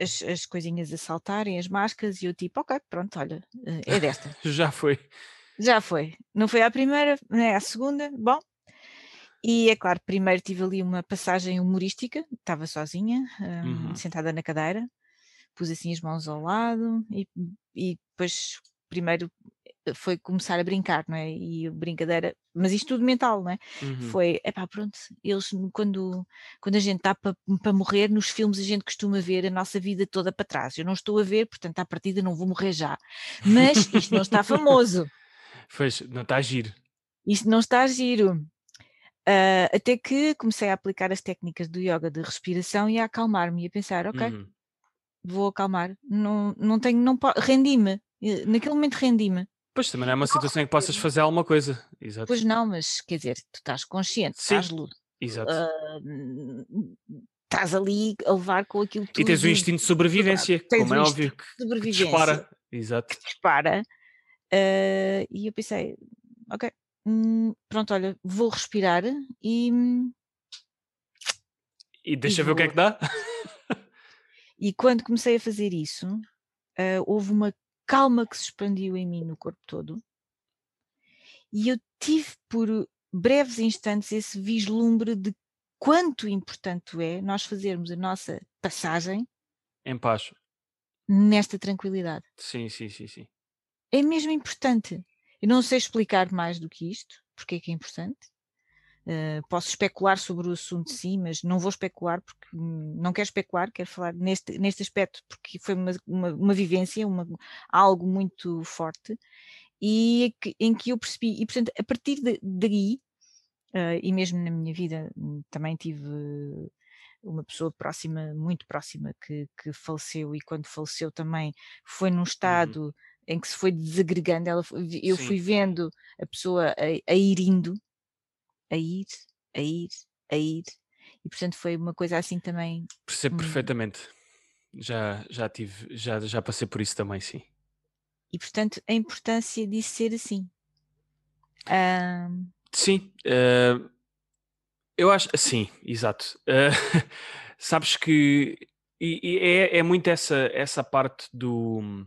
as, as coisinhas a saltarem, as máscaras, e eu tipo, ok, pronto, olha, eh, é desta. [LAUGHS] Já foi. Já foi. Não foi à primeira, nem é à segunda, bom. E é claro, primeiro tive ali uma passagem humorística, estava sozinha, um, uhum. sentada na cadeira, pus assim as mãos ao lado e, e depois primeiro eh, foi começar a brincar, não é? E brincadeira, mas isto tudo mental, não é? Uhum. Foi, é pá, pronto, eles quando, quando a gente está para pa morrer, nos filmes a gente costuma ver a nossa vida toda para trás. Eu não estou a ver, portanto, à partida não vou morrer já. Mas isto não está famoso. [LAUGHS] Pois, não está a giro. Isto não está a giro. Uh, até que comecei a aplicar as técnicas do yoga de respiração e a acalmar-me e a pensar, ok, uhum vou acalmar, não, não tenho, não rendi-me, naquele momento rendi-me. Pois também não é uma situação em que possas fazer alguma coisa. Exato. Pois não, mas quer dizer, tu estás consciente, Sim. estás lúcido. Exato. Uh, estás ali a levar com aquilo tudo. E tens o instinto de sobrevivência, como é óbvio, que, que dispara. Exato. Que dispara. Uh, e eu pensei, ok, hum, pronto, olha, vou respirar e. E deixa e ver vou... o que é que dá. E quando comecei a fazer isso, uh, houve uma calma que se expandiu em mim no corpo todo. E eu tive por breves instantes esse vislumbre de quanto importante é nós fazermos a nossa passagem em paz nesta tranquilidade. Sim, sim, sim, sim. É mesmo importante. Eu não sei explicar mais do que isto, porque é que é importante. Uh, posso especular sobre o assunto, sim, mas não vou especular porque não quero especular, quero falar neste, neste aspecto porque foi uma, uma, uma vivência, uma, algo muito forte e que, em que eu percebi, e portanto, a partir daí, uh, e mesmo na minha vida também tive uma pessoa próxima, muito próxima, que, que faleceu e quando faleceu também foi num uhum. estado uhum. em que se foi desagregando, ela, eu Sim. fui vendo a pessoa a, a ir indo, a ir, a ir, a ir. E portanto foi uma coisa assim também. Percebo hum. perfeitamente. Já, já tive, já, já passei por isso também, sim. E portanto a importância disso ser assim. Sim, uh, eu acho, sim, exato. Uh, [LAUGHS] sabes que e, e é, é muito essa, essa parte do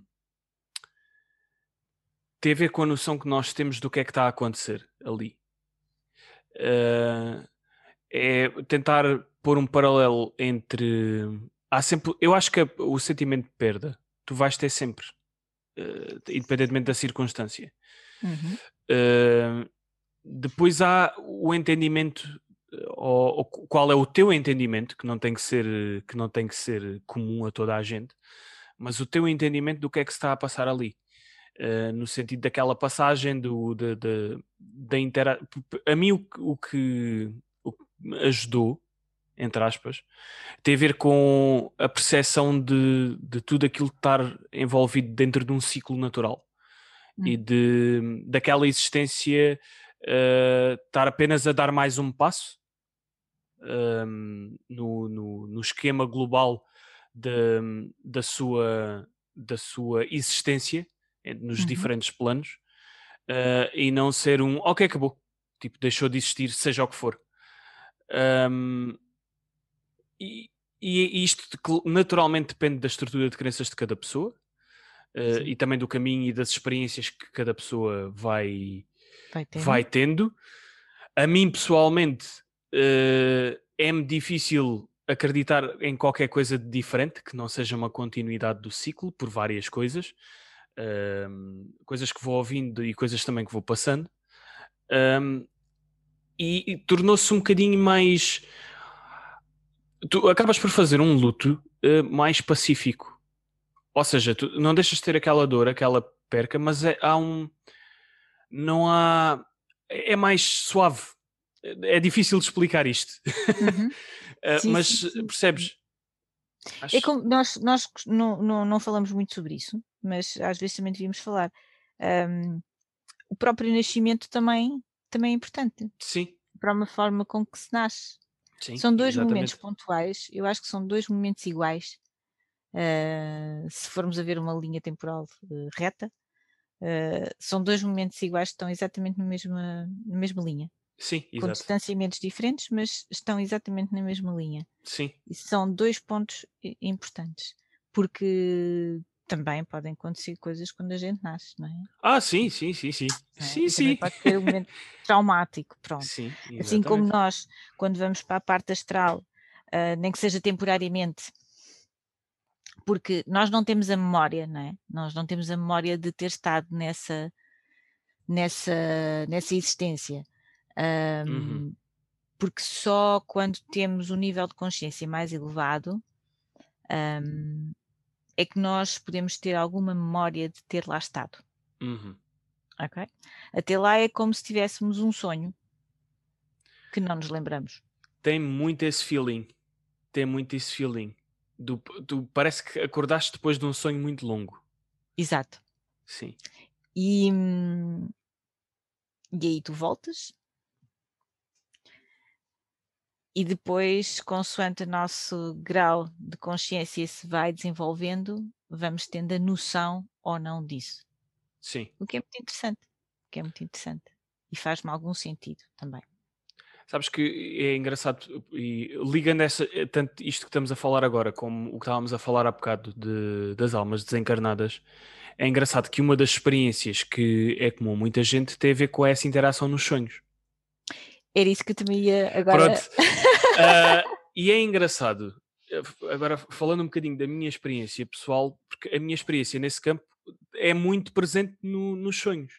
tem a ver com a noção que nós temos do que é que está a acontecer ali. Uh, é tentar pôr um paralelo entre. Há sempre. Eu acho que o sentimento de perda tu vais ter sempre, uh, independentemente da circunstância. Uhum. Uh, depois há o entendimento ou, ou, qual é o teu entendimento que não tem que ser que não tem que ser comum a toda a gente mas o teu entendimento do que é que se está a passar ali uh, no sentido daquela passagem do de, de, da intera a mim o, o, que, o que me ajudou entre aspas tem a ver com a percepção de, de tudo aquilo estar envolvido dentro de um ciclo natural hum. e de daquela existência uh, estar apenas a dar mais um passo um, no, no, no, esquema global de, da, sua, da sua existência nos uhum. diferentes planos uh, e não ser um ok, acabou, tipo, deixou de existir, seja o que for. Um, e, e, isto naturalmente depende da estrutura de crenças de cada pessoa uh, e também do caminho e das experiências que cada pessoa vai, vai tendo. Vai tendo. A mim pessoalmente uh, é-me difícil acreditar em qualquer coisa de diferente que não seja uma continuidade do ciclo por várias coisas, um, coisas que vou ouvindo e coisas também que vou passando, um, e, e tornou-se um bocadinho mais. Tu acabas por fazer um luto uh, mais pacífico, ou seja, tu não deixas de ter aquela dor, aquela perca, mas é, há um. Não há. É mais suave é difícil de explicar isto, uhum. uh, [LAUGHS] sim, mas sim, sim. percebes? Acho... É como nós, nós não, não, não falamos muito sobre isso, mas às vezes também devíamos falar. Um, o próprio nascimento também, também é importante. Sim. Para uma forma com que se nasce. Sim, são dois exatamente. momentos pontuais, eu acho que são dois momentos iguais. Uh, se formos a ver uma linha temporal uh, reta, uh, são dois momentos iguais que estão exatamente na mesma, na mesma linha. Sim, com exato. distanciamentos diferentes, mas estão exatamente na mesma linha. Sim. E são dois pontos importantes, porque também podem acontecer coisas quando a gente nasce, não é? Ah, sim, sim, sim, sim. É? Sim, sim. Pode ser um momento [LAUGHS] traumático, pronto. Sim, assim como nós, quando vamos para a parte astral, uh, nem que seja temporariamente, porque nós não temos a memória, não é? Nós não temos a memória de ter estado nessa, nessa, nessa existência. Um, uhum. Porque só quando temos um nível de consciência mais elevado um, é que nós podemos ter alguma memória de ter lá estado. Uhum. Ok? Até lá é como se tivéssemos um sonho que não nos lembramos. Tem muito esse feeling. Tem muito esse feeling. Do, do, parece que acordaste depois de um sonho muito longo. Exato. Sim. E, hum, e aí tu voltas e depois, consoante o nosso grau de consciência se vai desenvolvendo, vamos tendo a noção ou não disso. Sim. O que é muito interessante. O que é muito interessante. E faz-me algum sentido também. Sabes que é engraçado, e ligando essa, eh, tanto isto que estamos a falar agora, como o que estávamos a falar há bocado de, das almas desencarnadas, é engraçado que uma das experiências que é comum a muita gente tem a ver com essa interação nos sonhos. Era isso que também ia agora. Pronto. uh, e é engraçado, agora falando um bocadinho da minha experiência pessoal, porque a minha experiência nesse campo é muito presente no, nos sonhos.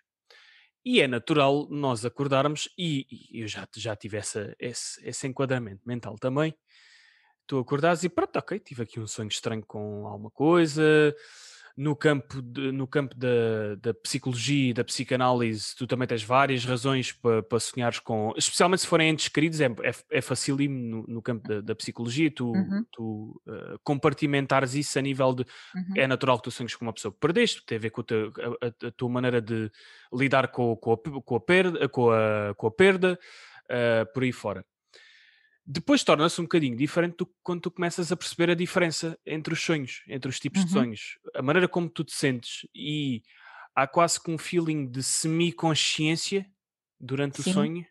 E é natural nós acordarmos, e, e eu já, já tive essa, esse, esse enquadramento mental também. Tu acordares e pronto, ok, tive aqui um sonho estranho com alguma coisa, no campo, de, no campo da, da psicologia e da psicanálise, tu também tens várias razões para, para sonhares com, especialmente se forem entes queridos, é, é, é facílimo no, no campo da, da, psicologia, tu, uhum. tu uh, compartimentares isso a nível de uhum. é natural que tu sonhes com uma pessoa que perdeste, tem a ver com a, a, a tua maneira de lidar com, com, a, com a perda, com a, com a perda uh, por aí fora. Depois torna-se um bocadinho diferente do, quando tu começas a perceber a diferença entre os sonhos, entre os tipos uhum. de sonhos, a maneira como tu te sentes e há quase que um feeling de semi-consciência durante Sim. o sonho.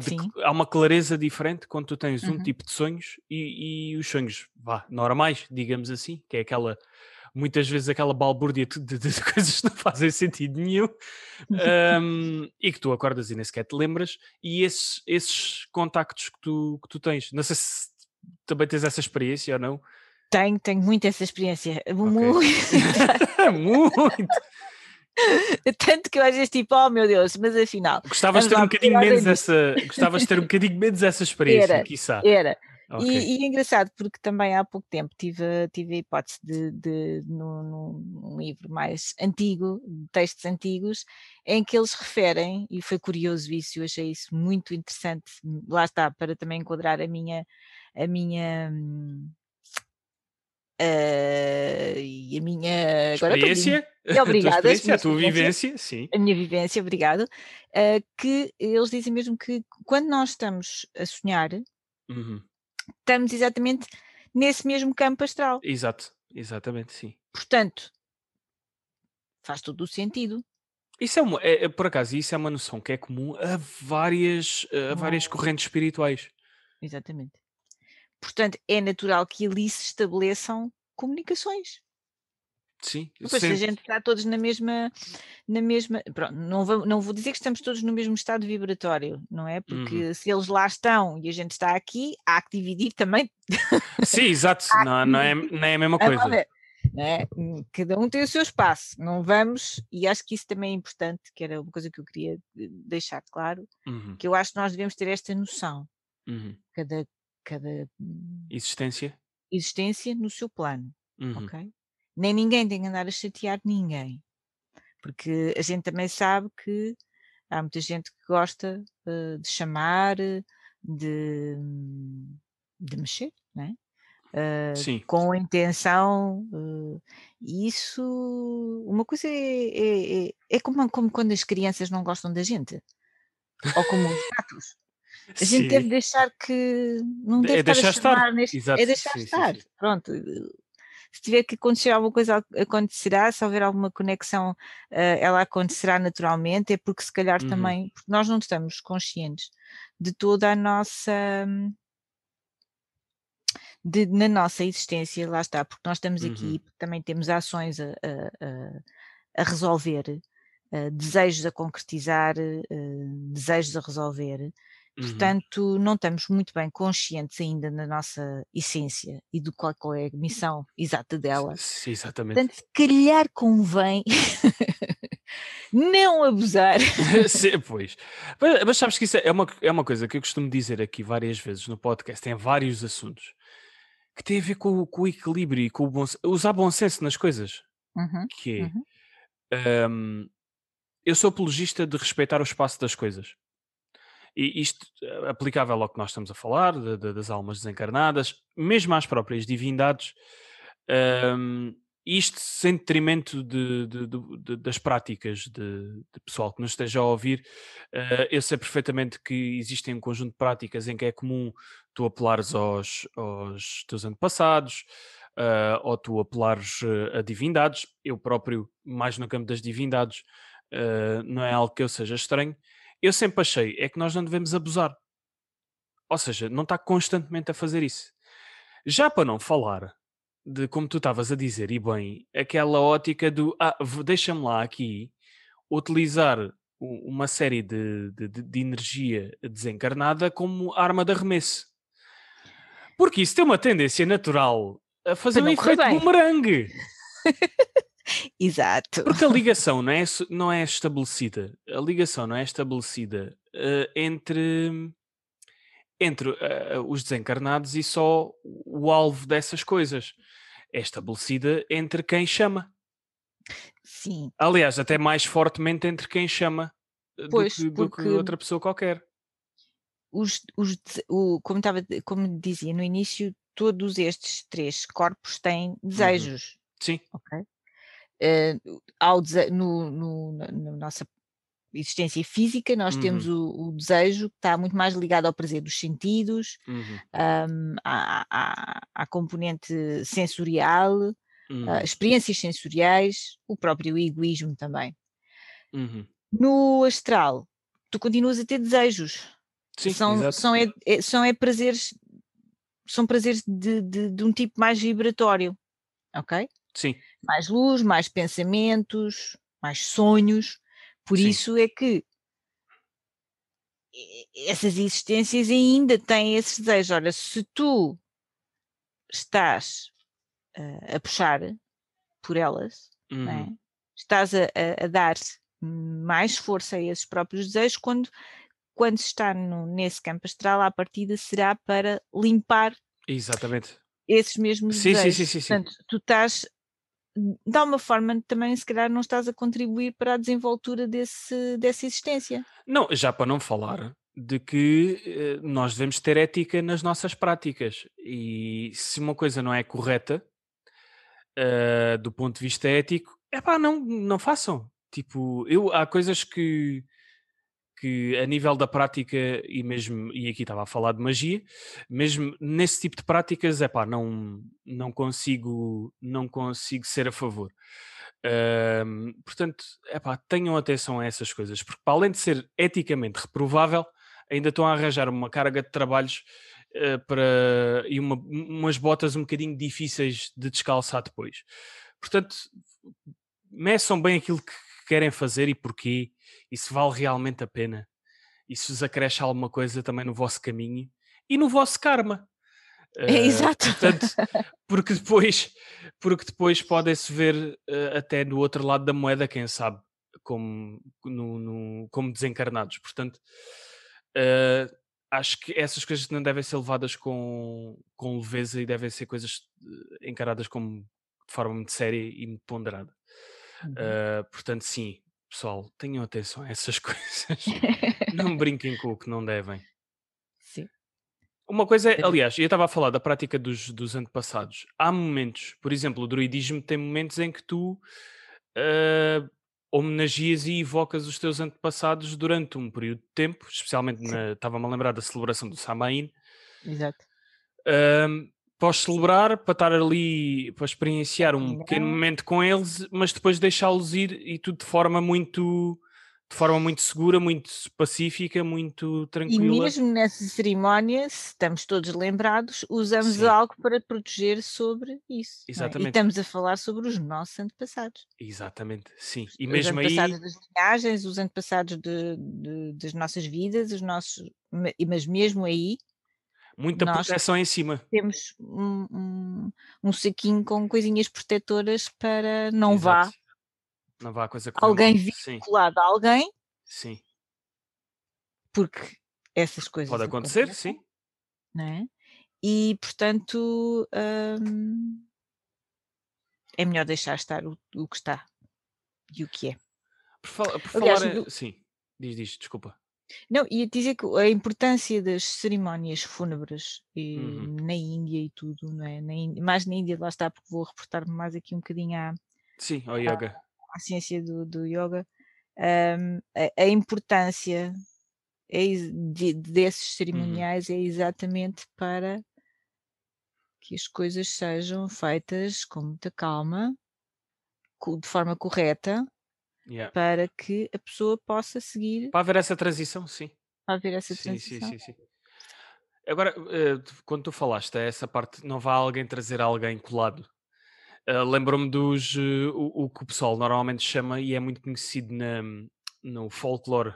De, há uma clareza diferente quando tu tens uhum. um tipo de sonhos e, e, os sonhos vá, normais, digamos assim, que é aquela muitas vezes aquela balbúrdia de, de, de [LAUGHS] coisas que não fazem sentido nenhum um, e que tu acordas e nem sequer te lembras, e esses, esses contactos que tu, que tu tens. Não sei se também tens essa experiência ou não. Tenho, tenho muito essa experiência. Ok. Muito. [LAUGHS] Muito! [LAUGHS] Tanto que eu às vezes tipo, oh meu Deus, mas afinal. Gostavas de ter um bocadinho menos essa. Gostavas de ter um bocadinho menos essa experiência, Era, quiçá. Era. Ok. E, e é engraçado porque também há pouco tempo tive, a- tive a hipótese de, de num, num- num livro mais antigo, de textos antigos, em que eles referem, e foi curioso isso, eu achei isso muito interessante, lá está, para também enquadrar a minha, a minha eh, e a minha agora. Experiência? E [LAUGHS] A obrigada, tua experiência, a tua vivência, sim. a minha vivência, obrigado, eh, que eles dizem mesmo que quando nós estamos a sonhar, Uhum. Estamos exatamente nesse mesmo campo astral. Exato, exatamente, sim. Portanto, faz todo o sentido. Isso é, uma, é- é- por acaso, isso é uma noção que é comum a várias, a várias correntes espirituais. Exatamente. Portanto, é natural que ali se estabeleçam comunicações. Sim, Depois, se a gente está todos na mesma, na mesma, pronto, não vou, não vou dizer que estamos todos no mesmo estado vibratório, não é? Porque se eles lá estão e a gente está aqui, há que dividir também Sim, exato, não, não, é, não é a mesma coisa. não é? Cada um tem o seu espaço, não vamos, e acho que isso também é importante, que era uma coisa que eu queria eh, deixar claro, Uhum, que eu acho que nós devemos ter esta noção, uhum. cada, cada hum, Existência? existência no seu plano, Uhum. ok? Nem ninguém tem que andar a chatear ninguém, porque a gente também sabe que há muita gente que gosta eh, de chamar, de, de mexer, não é? Eh, com a intenção, e isso, uma coisa é, é, é, é como, como quando as crianças não gostam da gente, ou como os gatos. A gente deve sim. deixar que não É deve estar deixar a estar, chamar neste, exato, é deixar sim, estar. sim. Pronto. Se tiver que acontecer alguma coisa, ac- acontecerá. Se houver alguma conexão, eh, ela acontecerá naturalmente. É porque se calhar Uhum. também, porque nós não estamos conscientes de toda a nossa hum, de- na nossa existência, lá está, porque nós estamos Uhum. aqui, porque também temos ações a, a- a- a resolver, eh, desejos a concretizar, eh, desejos a resolver. Uhum. Portanto, não estamos muito bem conscientes ainda na nossa essência e do qual, qual é a missão exata dela. Sim, exatamente. Portanto, se calhar convém [LAUGHS] não abusar. [LAUGHS] Sim, pois. Mas, mas sabes que isso é uma, é uma coisa que eu costumo dizer aqui várias vezes no podcast, em vários assuntos, que tem a ver com, o- com o equilíbrio e com o bom, usar bom senso nas coisas. Uhum, Que é, uhum. hum, eu sou apologista de respeitar o espaço das coisas. E isto eh, aplicável ao que nós estamos a falar, de- de- das almas desencarnadas, mesmo às próprias divindades, hum, isto sem detrimento de- das práticas de, pessoal que nos esteja a ouvir. eh, eu sei perfeitamente que existem um conjunto de práticas em que é comum tu apelares aos, aos teus antepassados, eh, ou tu apelares a divindades. Eu próprio, mais no campo das divindades, eh, não é algo que eu seja estranho. Eu sempre achei é que nós não devemos abusar. Ou seja, não está constantemente a fazer isso. Já para não falar de como tu estavas a dizer, e bem, aquela ótica do ah, deixa-me lá aqui utilizar uma série de, de- de- energia desencarnada como arma de arremesso. Porque isso tem uma tendência natural a fazer um efeito bem. [LAUGHS] Exato. Porque a [LAUGHS] ligação não é, não é estabelecida. A ligação não é estabelecida eh, entre, entre eh, os desencarnados e só o alvo dessas coisas. É estabelecida entre quem chama. Sim, Aliás, até mais fortemente entre quem chama eh, do, Pois, que, do que outra pessoa qualquer. os, os, o, como, estava, como dizia no início, todos estes três corpos têm desejos, Sim. ok? Eh, ao no, no- na, nossa existência física, nós temos o, o desejo que está muito mais ligado ao prazer dos sentidos, Uhum, hum, à, à, à componente sensorial, uhum, a experiências sensoriais, o próprio egoísmo também. uhum. No astral, tu continuas a ter desejos. Sim, são, exato. são, é, é- são é prazeres, são prazeres de, de, de um tipo mais vibratório, ok? Sim. Mais luz, mais pensamentos, mais sonhos. Por Sim. isso é que essas existências ainda têm esses desejos. Olha, se tu estás ah, a puxar por elas, é? Uhum. estás a, a- a dar mais força a esses próprios desejos quando, quando se está no- nesse campo astral, à partida será para limpar Exatamente. esses mesmos Sim, sim, desejos. sim, sim, sim. Portanto, tu estás, de alguma forma, também se calhar não estás a contribuir para a desenvoltura desse, dessa existência. Não, já para não falar de que eh, nós devemos ter ética nas nossas práticas. E se uma coisa não é correta, eh, do ponto de vista ético, é pá, não, não façam. Tipo, eu, há coisas que, que a nível da prática, e mesmo, e aqui estava a falar de magia, mesmo nesse tipo de práticas, é pá, não, não consigo, não consigo ser a favor. Portanto, é pá, tenham atenção a essas coisas, porque para além de ser eticamente reprovável, ainda estão a arranjar uma carga de trabalhos eh, para, e uma- umas botas um bocadinho difíceis de descalçar depois. Portanto, meçam bem aquilo que querem fazer e porquê, e se vale realmente a pena, e se vos acresce alguma coisa também no vosso caminho e no vosso karma. [LAUGHS] É, Eh, exato. Portanto, [LAUGHS] porque depois, porque depois podem-se ver eh, até do outro lado da moeda, quem sabe, como, no- no- como desencarnados. Portanto, eh, acho que essas coisas não devem ser levadas com, com leveza e devem ser coisas encaradas como de forma muito séria e muito ponderada. Uhum. Uh, portanto, sim, pessoal, tenham atenção a essas [LAUGHS] coisas. não [LAUGHS] brinquem com o que não devem. Sim. Uma coisa é, aliás, eu estava a falar da prática dos, dos antepassados. Há momentos, por exemplo, o druidismo tem momentos em que tu uh, homenageias e evocas os teus antepassados durante um período de tempo, especialmente. Estava-me a lembrar da celebração do Samain. Exato. Um, podes celebrar para estar ali, para experienciar um pequeno momento com eles, mas depois deixá-los ir e tudo de forma muito de forma muito segura, muito pacífica, muito E tranquila. mesmo nessa cerimónia, se estamos todos lembrados, usamos Sim. algo para proteger sobre isso. não é? E Exatamente. estamos a falar sobre os nossos antepassados. Exatamente, sim. E os mesmo aí, antepassados das linhagens, os antepassados de- de- das nossas vidas, os nossos, ma- e- mas mesmo aí muita nós proteção em cima. temos um, um, um saquinho com coisinhas protetoras para não vá Exato. Não vá a coisa alguém vinculado a alguém, sim. porque essas coisas Pode acontecer, acontecem, sim. não é? E portanto hum, é melhor deixar estar o, o que está e o que é. Por, fal- por Aliás, falar. no- Sim, diz, diz, desculpa. Não, ia dizer que a importância das cerimónias fúnebres Uhum. na Índia e tudo, não é? Na Índia- mais na Índia, lá está, porque vou reportar-me mais aqui um bocadinho à, Sim, ao yoga. à ciência do, do yoga, hum, a, a importância é de- desses Uhum. cerimoniais é exatamente para que as coisas sejam feitas com muita calma, de forma correta, Yeah. para que a pessoa possa seguir Para haver essa transição, sim. a haver essa Sim, sim, transição. sim, sim. Agora, eh, quando tu falaste essa parte, não vá alguém trazer alguém colado. Eh, Lembro-me dos. eh, o, o que o pessoal normalmente chama, e é muito conhecido na, no folclore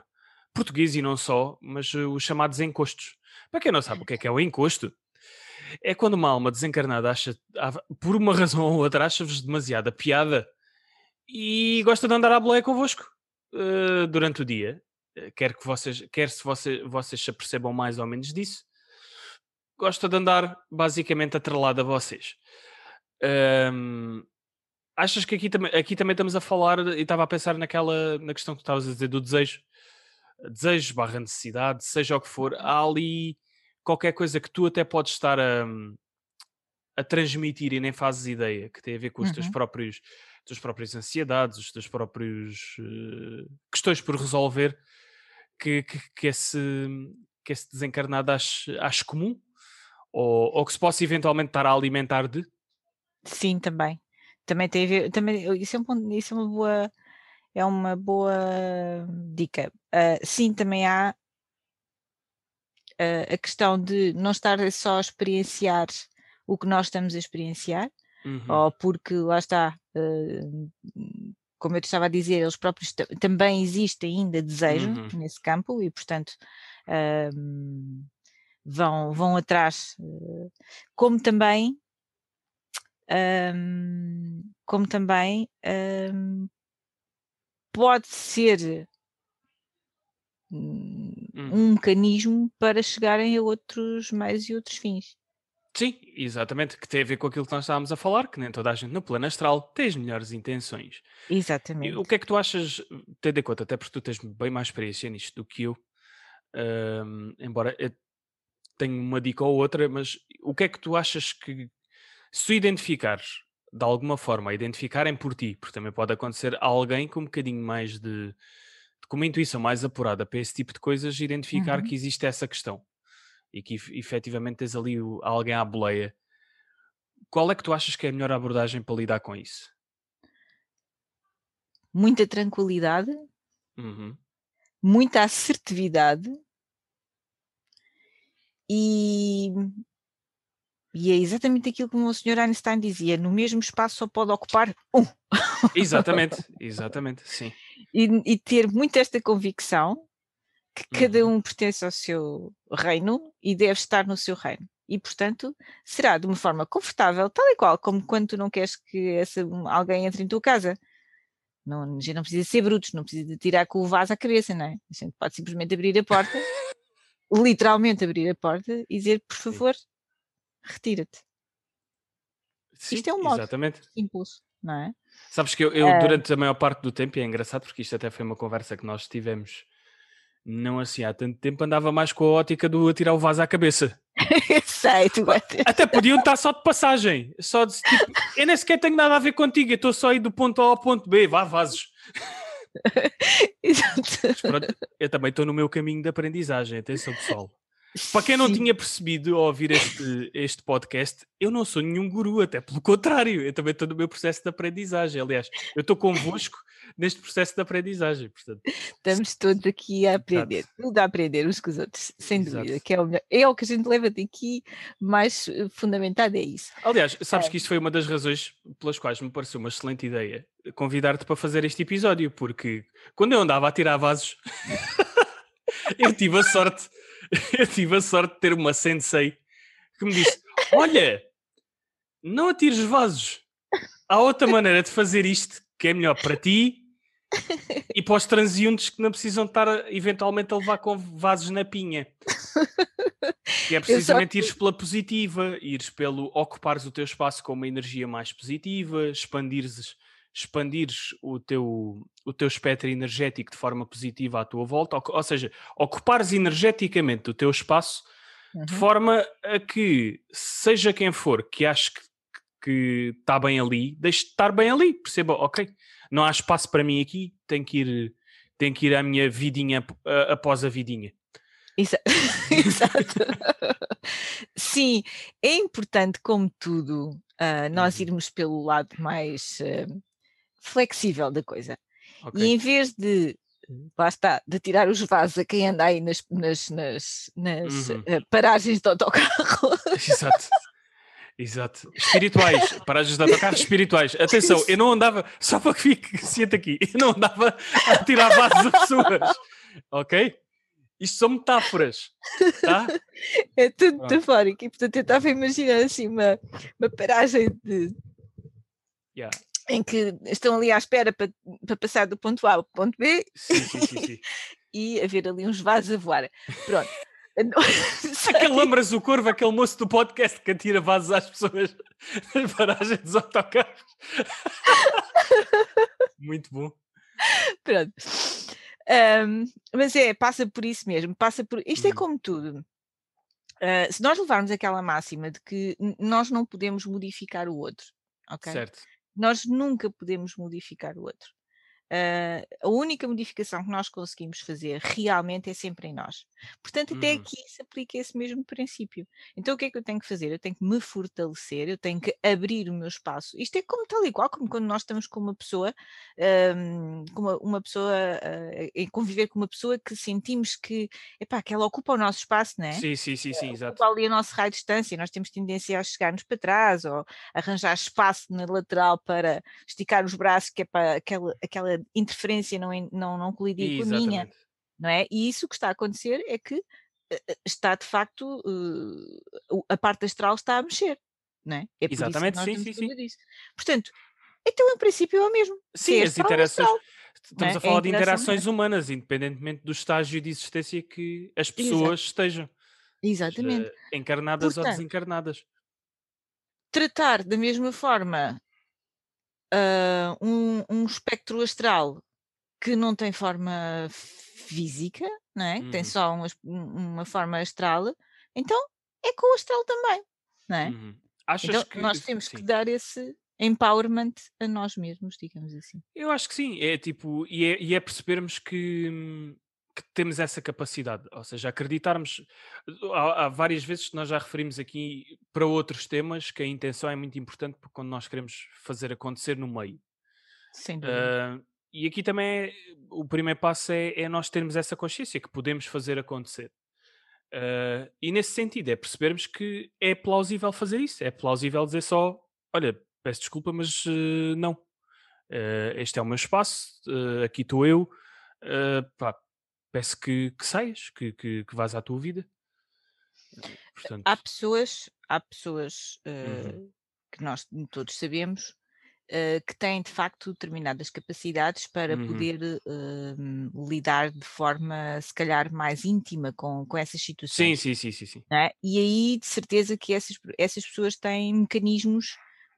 português e não só, mas os chamados encostos. Para quem não sabe o que é que é o encosto, é quando uma alma desencarnada acha, por uma [LAUGHS] razão ou outra, acha-vos demasiada piada e gosta de andar à boleia convosco eh, durante o dia. Eh, Quer que vocês, quer se vocês, vocês se apercebam mais ou menos disso, gosta de andar basicamente atrelado a vocês. Ahm, achas que aqui, também- aqui também estamos a falar, e estava a pensar naquela na questão que tu estavas a dizer do desejo, desejo barra necessidade, seja o que for, há ali qualquer coisa que tu até podes estar a, a transmitir e nem fazes ideia, que tem a ver com os teus Uhum. próprios, tuas próprias ansiedades, os teus próprios eh, questões por resolver, que, que, que esse, que esse desencarnado ache comum, ou, ou que se possa eventualmente estar a alimentar de. Sim, também. Também tem a ver, também, isso é, um ponto- isso é uma boa, é uma boa dica. Ah, sim, também há ah, a questão de não estar só a experienciar o que nós estamos a experienciar, Uhum. ou porque lá está, eh, como eu te estava a dizer, eles próprios ta- também existe ainda desejo Uhum. nesse campo e, portanto, ahm, vão, vão atrás, eh, como também, ahm, como também ahm, pode ser hum, Hum. um mecanismo para chegarem a outros meios e outros fins. Sim, exatamente, que tem a ver com aquilo que nós estávamos a falar, que nem toda a gente no plano astral tem as melhores intenções. E Exatamente. o que é que tu achas, tendo em conta, até porque tu tens bem mais experiência nisto do que eu, ahm, embora eu tenha uma dica ou outra, mas o que é que tu achas que, se tu identificares de alguma forma, identificarem por ti, porque também pode acontecer a alguém com um bocadinho mais de, com uma intuição mais apurada para esse tipo de coisas, identificar Uhum. que existe essa questão e que ef- efetivamente tens ali alguém à boleia. Qual é que tu achas que é a melhor abordagem para lidar com isso? Muita tranquilidade, Uhum. muita assertividade e, e é exatamente aquilo que o Sr. Einstein dizia: no mesmo espaço só pode ocupar um. Exatamente, exatamente, sim. [LAUGHS] E, e ter muito esta convicção que cada Uhum. um pertence ao seu reino e deve estar no seu reino. E, portanto, será de uma forma confortável, tal e qual como quando tu não queres que essa- alguém entre em tua casa. Não, a gente não precisa ser brutos, não precisa de tirar com o vaso à cabeça, não é? A gente pode simplesmente abrir a porta, [LAUGHS] literalmente abrir a porta e dizer, por favor, retira-te. Isto é um modo. exatamente. Impulso, não é? Sabes que eu, eu, Ah. durante a maior parte do tempo, e é engraçado porque isto até foi uma conversa que nós tivemos não assim há tanto tempo, andava mais com a ótica do atirar o vaso à cabeça. [LAUGHS] Sei, tu vai ter. Até podiam estar só de passagem. Só de tipo, eu nem sequer tenho nada a ver contigo, eu estou só aí do ponto A ao ponto B, vá, vasos. [LAUGHS] Exato. Mas pronto, eu também estou no meu caminho de aprendizagem, atenção pessoal. Para quem não Sim. tinha percebido ao ouvir este, este podcast, eu não sou nenhum guru, até pelo contrário, eu também estou no meu processo de aprendizagem. Aliás, eu estou convosco neste processo de aprendizagem. Portanto, Estamos todos aqui a aprender, tudo a aprender uns com os outros, sem Exato. dúvida, que é o, melhor. é o que a gente leva daqui mais eh, fundamentado, é isso. aliás, sabes É. que isto foi uma das razões pelas quais me pareceu uma excelente ideia convidar-te para fazer este episódio, porque quando eu andava a tirar vasos, [LAUGHS] eu tive a sorte, [LAUGHS] eu tive a sorte de ter uma sensei que me disse: Olha, não atires vasos. Há outra maneira de fazer isto que é melhor para ti e para os transeuntes que não precisam estar eventualmente a levar com vasos na pinha. Que é [LAUGHS] precisamente ires pela positiva, ires pelo ocupares o teu espaço com uma energia mais positiva, expandires, expandires o, teu, o teu espectro energético de forma positiva à tua volta, ou, ou seja, ocupares energeticamente o teu espaço de Uhum. forma a que, seja quem for que ache que que está bem ali, deixe de estar bem ali, perceba, ok, não há espaço para mim aqui, tenho que ir, tenho que ir à minha vidinha após a vidinha. Exa- [LAUGHS] Exato. Sim, é importante, como tudo, ah, nós Uhum. irmos pelo lado mais ah, flexível da coisa. Ok. E em vez de, lá está, de tirar os vasos a quem anda aí nas, nas, nas, nas, Uhum. ah, paragens de autocarro, [LAUGHS] Exato. Exato. Espirituais, paragens de autocarros espirituais. Atenção, eu não andava, só para que fique ciente aqui, eu não andava a tirar vasos a pessoas. Ok? Isto são metáforas. Tá? é tudo metafórico. E portanto eu estava a imaginar assim uma, uma paragem de, Yeah. Em que estão ali à espera para, para passar do ponto A ao ponto B Sim, sim, sim, [LAUGHS] e haver ali uns vasos a voar. Pronto. [LAUGHS] Aquele lambras o corvo, aquele moço do podcast que atira vasos às pessoas [LAUGHS] nas paragens dos autocarros. Muito bom. Pronto. Ahm, mas é, passa por isso mesmo, passa por. Isto é Hum. como tudo. Ah, se nós levarmos aquela máxima de que nós não podemos modificar o outro, ok? Certo. Nós nunca podemos modificar o outro. Uh, a única modificação que nós conseguimos fazer realmente é sempre em nós. Portanto, até Uhum. aqui se aplica esse mesmo princípio. Então, o que é que eu tenho que fazer? Eu tenho que me fortalecer, eu tenho que abrir o meu espaço. Isto é como tal e qual, como quando nós estamos com uma pessoa, um, com uma, uma pessoa, uh, em conviver com uma pessoa que sentimos que, epá, que ela ocupa o nosso espaço, não é? Sim, sim, sim, sim, exato. Ocupa ali o nosso raio de distância, nós temos tendência a chegar-nos para trás ou arranjar espaço na lateral para esticar os braços, que é para aquela, aquela interferência não, não, não colidir com a minha, não é? E isso que está a acontecer é que uh, está de facto uh, a parte astral está a mexer, não é? É Exatamente, sim, sim, estamos sim. Portanto, então em princípio é o mesmo. Sim, é as é interações. astral, Estamos não é? a É a falar de interações humana. humanas, independentemente do estágio de existência que as Exato. pessoas estejam, Exatamente. encarnadas ou Portanto, desencarnadas. tratar da mesma forma uh, um, um espectro astral que não tem forma física, não é? Que Tem Uhum. só uma, uma forma astral, então é com o astral também, não é? Uhum. Então que. nós temos que Sim. dar esse empowerment a nós mesmos, digamos assim. Eu acho que sim, é tipo, e é, e é percebermos que, hum, que temos essa capacidade, ou seja, acreditarmos. Há, há várias vezes que nós já referimos aqui para outros temas que a intenção é muito importante porque quando nós queremos fazer acontecer no meio. Sem dúvida. Ah, e aqui também é- o primeiro passo é, é nós termos essa consciência que podemos fazer acontecer. Ah, e nesse sentido é percebermos que é plausível fazer isso, é plausível dizer só: olha, peço desculpa, mas eh, não. Este é o meu espaço, aqui estou eu. eh, pá, peço que, que saias, que, que, que vás à tua vida. Portanto, Há pessoas, há pessoas uh, Uhum. que nós todos sabemos uh, que têm de facto determinadas capacidades para Uhum. poder uh, lidar de forma, se calhar, mais íntima com, com essas sim, situações. sim, sim, sim, sim. não é? E aí, de certeza que essas, essas pessoas têm mecanismos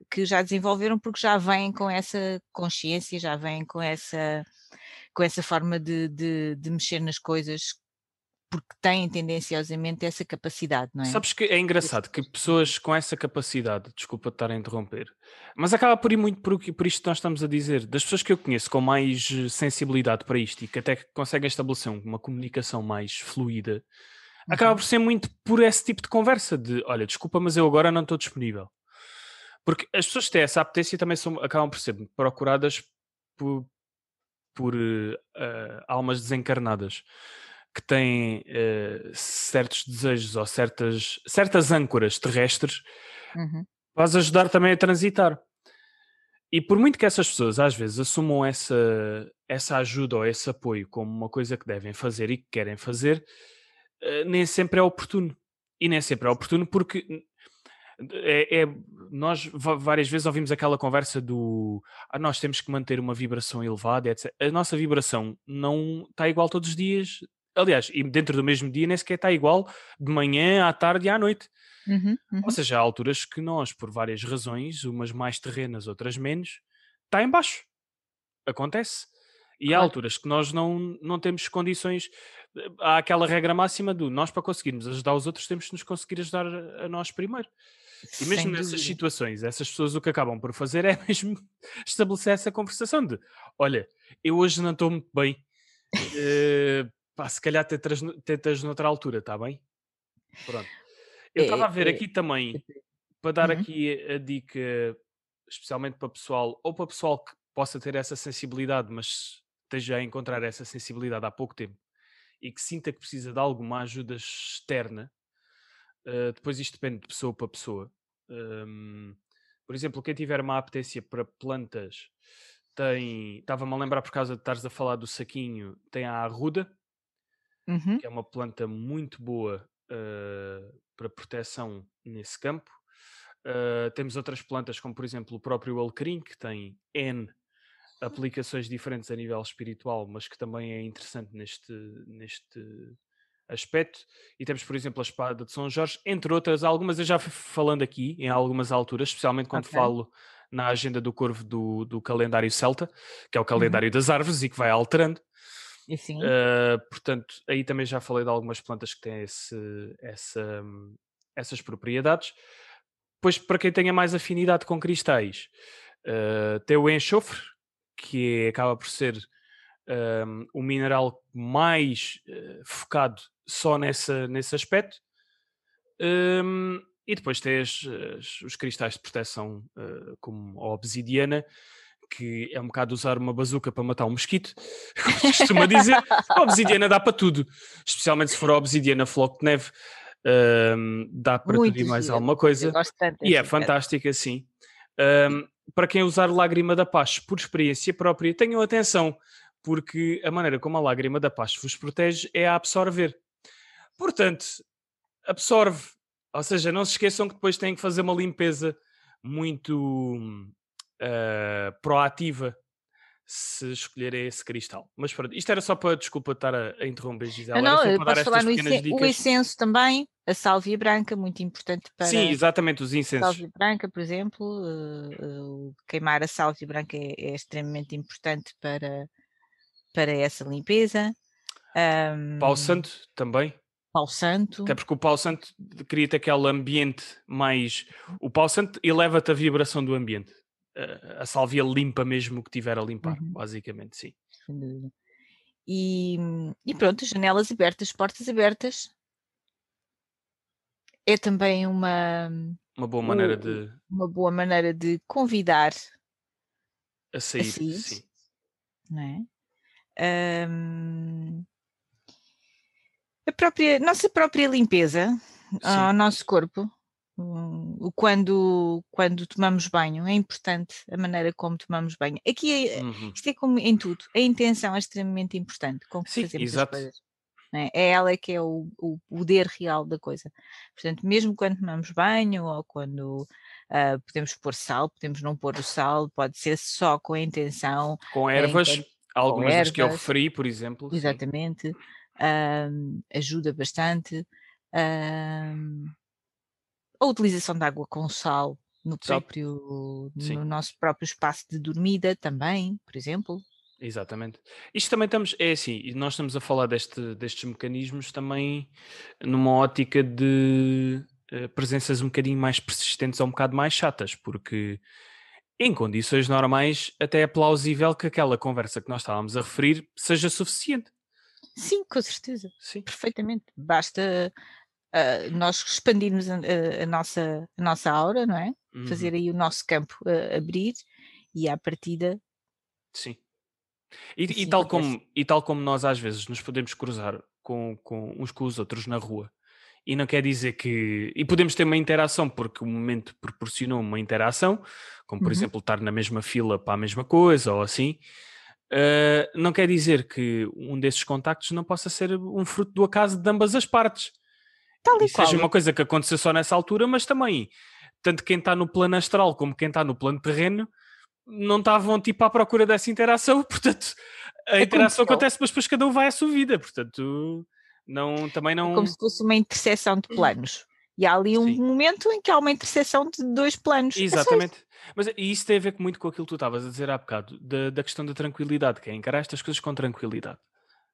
que já desenvolveram porque já vêm com essa consciência, já vêm com essa, com essa forma de, de, de mexer nas coisas, porque têm tendenciosamente essa capacidade, não é? Sabes que é engraçado que pessoas com essa capacidade, desculpa estar a interromper, mas acaba por ir muito por, por isto que nós estamos a dizer, das pessoas que eu conheço com mais eh, sensibilidade para isto e que até conseguem estabelecer uma comunicação mais fluida, acaba Uhum. por ser muito por esse tipo de conversa de olha, desculpa, mas eu agora não estou disponível. Porque as pessoas que têm essa apetência também são, acabam por ser procuradas por, por ah, almas desencarnadas que têm eh, certos desejos ou certas, certas âncoras terrestres Uhum. as ajudar também a transitar. E por muito que essas pessoas às vezes assumam essa, essa ajuda ou esse apoio como uma coisa que devem fazer e que querem fazer, eh, nem sempre é oportuno. E nem sempre é oportuno porque é, é- nós várias vezes ouvimos aquela conversa do ah, nós temos que manter uma vibração elevada, etc. A nossa vibração não está igual todos os dias. Aliás, e dentro do mesmo dia nem sequer está igual de manhã, à tarde e à noite. Uhum. Uhum. Ou seja, há alturas que nós, por várias razões, umas mais terrenas, outras menos, está em baixo. Acontece. E há Claro. alturas que nós não, não temos condições. Há aquela regra máxima do nós, para conseguirmos ajudar os outros, temos que nos conseguir ajudar a nós primeiro. E mesmo nessas situações, essas pessoas o que acabam por fazer é [LAUGHS] mesmo estabelecer essa conversação de olha, eu hoje não estou muito bem. eh, pá, se calhar tentas, tentas noutra altura, está bem? Pronto. Eu estava É, a ver é, aqui também, para dar Uhum. aqui a, a dica, especialmente para pessoal, ou para pessoal que possa ter essa sensibilidade, mas esteja a encontrar essa sensibilidade há pouco tempo e que sinta que precisa de alguma ajuda externa, Uh, depois isto depende de pessoa para pessoa. Um, por exemplo, quem tiver uma apetência para plantas tem. Estava-me a lembrar por causa de estares a falar do saquinho, tem a arruda, Uhum. que é uma planta muito boa uh, para proteção nesse campo. Uh, temos outras plantas, como por exemplo o próprio alecrim, que tem N aplicações diferentes a nível espiritual, mas que também é interessante neste, neste aspecto. E temos, por exemplo, a espada de São Jorge, entre outras, algumas eu já fui falando aqui em algumas alturas, especialmente quando Ok. falo na agenda do corvo do, do calendário celta, que é o Uhum. calendário das árvores e que vai alterando. E sim. Uh, portanto, aí também já falei de algumas plantas que têm esse, essa, essas propriedades. Pois, para quem tenha mais afinidade com cristais, uh, tem o enxofre, que é, acaba por ser um, o mineral mais uh, focado só nessa, nesse aspecto. Um, e depois tens os cristais de proteção, uh, como a obsidiana, que é um bocado usar uma bazuca para matar um mosquito, [LAUGHS] como se costuma dizer. a obsidiana dá para tudo, especialmente se for a obsidiana floco de neve, um, dá para Muito tudo e mais alguma coisa. e é fantástica, sim. Um, para quem usar lágrima da paz por experiência própria, tenham atenção, porque a maneira como a lágrima da paz vos protege é a absorver. Portanto, absorve ou seja, não se esqueçam que depois têm que fazer uma limpeza muito uh, proativa se escolherem esse cristal. Mas pronto, isto era só para, desculpa estar a, a interromper, Gisela. Não, não, podes falar no dicas. o incenso também, a sálvia branca, muito importante para... Sim, exatamente, os incensos. A sálvia branca, por exemplo, uh, uh, queimar a sálvia branca é, é, extremamente importante para, para essa limpeza. Um, Pau Santo também. Pau Santo. Até porque o Pau Santo cria-te aquele ambiente mais. O Pau Santo eleva-te a vibração do ambiente. A salvia limpa mesmo o que tiver a limpar, uhum. basicamente, sim. E, e pronto, janelas abertas, portas abertas. É também uma. Uma boa maneira de. Uma boa maneira de convidar a sair, a sair sim. Não é? Um, a própria, nossa própria limpeza Sim. ao nosso corpo, quando, quando tomamos banho, é importante a maneira como tomamos banho. Aqui é, uhum. isto é como em tudo, a intenção é extremamente importante com que Sim, fazemos exato. as coisas. É? é ela que é o, o, poder real da coisa. Portanto, mesmo quando tomamos banho ou quando uh, podemos pôr sal, podemos não pôr o sal, pode ser só com a intenção. Com ervas, enquanto, algumas das que eu referi, por exemplo. Exatamente. Sim um, ajuda bastante. Um, a utilização de água com sal no próprio Sim. no Sim. nosso próprio espaço de dormida também, por exemplo. Exatamente. Isto também estamos, é assim, nós estamos a falar deste, destes mecanismos também numa ótica de uh, presenças um bocadinho mais persistentes ou um bocado mais chatas, porque em condições normais até é plausível que aquela conversa que nós estávamos a referir seja suficiente. Sim, com certeza. Sim. Perfeitamente. Basta uh, nós expandirmos a, a, a, nossa, a nossa aura, não é? Uhum. Fazer aí o nosso campo uh, abrir e à partida. Sim. E, assim e, tal como, e tal como nós às vezes nos podemos cruzar com, com uns com os outros na rua e não quer dizer que. E podemos ter uma interação, porque o momento proporcionou uma interação, como por uhum. exemplo estar na mesma fila para a mesma coisa ou assim. Uh, não quer dizer que um desses contactos não possa ser um fruto do acaso de ambas as partes. Tal e, e seja uma coisa que aconteceu só nessa altura, mas também, tanto quem está no plano astral como quem está no plano terreno, não estavam tipo à procura dessa interação, [LAUGHS] portanto, a é interação acontece, mas depois cada um vai à sua vida, portanto, não, também não. É como se fosse uma interseção de planos. E há ali um Sim. momento em que há uma interseção de dois planos. É Exatamente. É Mas e isso tem a ver muito com aquilo que tu estavas a dizer há bocado, da, da questão da tranquilidade, que é encarar estas coisas com tranquilidade.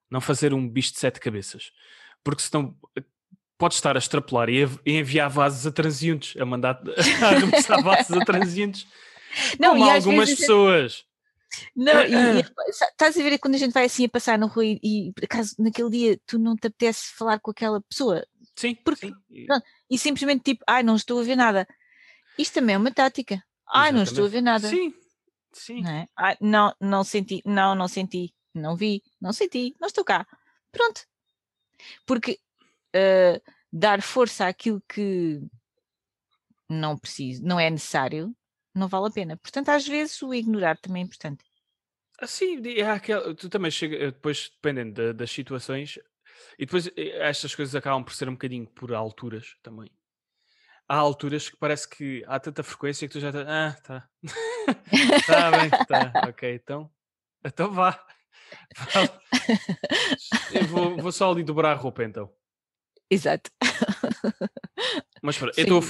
Não fazer um bicho de sete cabeças. Porque senão eh, podes estar a extrapolar e enviar vasos a transientes, a mandar [LAUGHS] a arremessar vasos a transientes. Não, como algumas vezes... pessoas. Não, e, e, [CLEARS THROAT] estás a ver quando a gente vai assim a passar no rua e, e por acaso naquele dia tu não te apetece falar com aquela pessoa, Sim, porque, sim. E simplesmente tipo, ai, não estou a ver nada. Isto também é uma tática. Ai, não estou a ver nada. Sim, sim. Não, é? ai, não, não senti, não, não senti, não vi, não senti, não estou cá. Pronto. Porque uh, dar força àquilo que não preciso, não é necessário, não vale a pena. Portanto, às vezes o ignorar também é importante. Assim, é aquele, tu também chega, depois dependendo das situações, e depois eh, estas coisas acabam por ser um bocadinho por alturas também. Há alturas que parece que há tanta frequência que tu já estás. Ah, tá. [LAUGHS] tá bem, tá. Ok, então. Então vá. [LAUGHS] Vou, vou só ali dobrar a roupa então. Exato. [LAUGHS] Mas para, eu